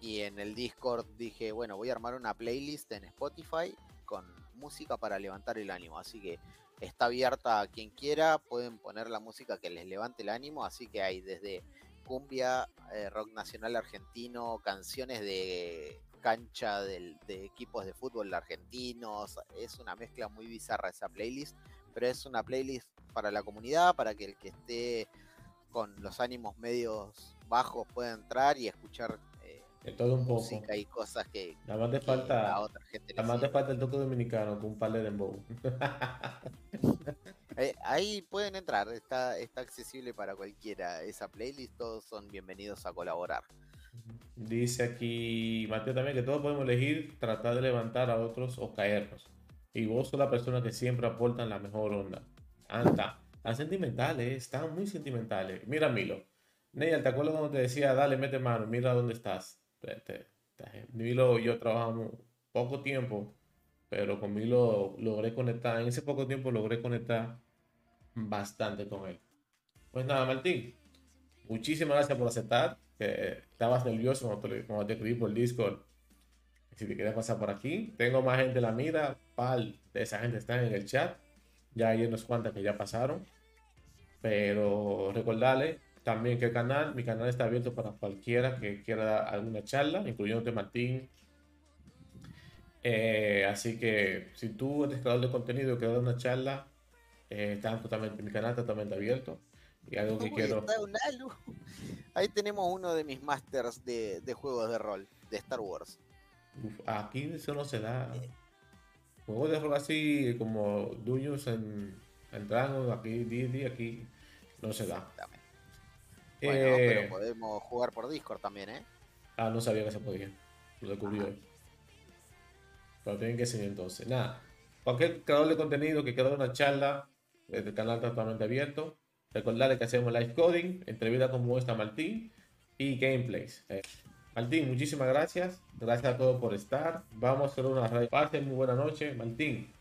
y en el Discord dije, bueno, voy a armar una playlist en Spotify con música para levantar el ánimo. Así que está abierta a quien quiera, pueden poner la música que les levante el ánimo, así que hay desde cumbia, eh, rock nacional argentino, canciones de cancha de equipos de fútbol argentinos. Es una mezcla muy bizarra esa playlist, pero es una playlist para la comunidad, para que el que esté con los ánimos medios bajos pueda entrar y escuchar de todo un poco. música y cosas que, nada más te falta, a otra gente nada más te falta el toque dominicano con un par de dembow. Eh, ahí pueden entrar, está, está accesible para cualquiera esa playlist, todos son bienvenidos a colaborar. Dice aquí Mateo también que todos podemos elegir tratar de levantar a otros o caernos. Y vos sos la persona que siempre aportan la mejor onda. Anda, tan sentimentales, están muy sentimentales. Mira, Milo. Neil, ¿te acuerdas cuando te decía, dale, mete mano, mira dónde estás? Milo y yo trabajamos poco tiempo, pero con Milo logré conectar, en ese poco tiempo logré conectar bastante con él. Pues nada, Martín, muchísimas gracias por aceptar. Que estabas nervioso cuando te, te escribí por Discord. Si te quieres pasar por aquí, tengo más gente en la mira. Pal de esa gente está en el chat. Ya hay unos cuantas que ya pasaron. Pero recordarle también que el canal, mi canal está abierto para cualquiera que quiera dar alguna charla, incluyendo Martín. Eh, así que si tú eres creador de contenido y quieres dar una charla, eh, está totalmente, mi canal está totalmente abierto. Y algo que quiero. Ahí tenemos uno de mis masters de, juegos de rol, de Star Wars. aquí eso no se da. Eh. Juegos de rol así como Dungeons en, en Dragon, aquí, D&D, aquí no se da. Bueno, pero eh, podemos jugar por Discord también, ¿eh? Ah, no sabía que se podía. Lo descubrí hoy. Pero tienen que seguir entonces. Nada. Cualquier creador de contenido que quiera una charla, el canal está totalmente abierto. Recordarles que hacemos live coding, entrevista como esta Martín y gameplays. Eh, Martín, muchísimas gracias. Gracias a todos por estar. Vamos a hacer una radio. Pasen muy buena noche. Martín,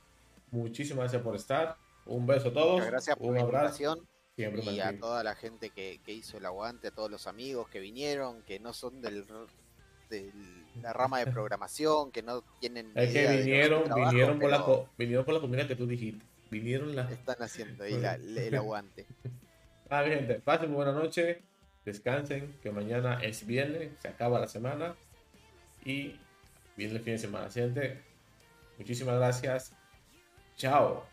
muchísimas gracias por estar. Un beso a todos. Muchas gracias por la y a toda la gente que, hizo el aguante, a todos los amigos que vinieron, que no son del, de la rama de programación, que no tienen. Es que vinieron, vinieron, por la, vinieron por la comida que tú dijiste. Vinieron las. Están haciendo ahí el aguante. Ah, gente, pasen buena noche, descansen, que mañana es viernes, se acaba la semana y viene el fin de semana. Gente, muchísimas gracias. Chao.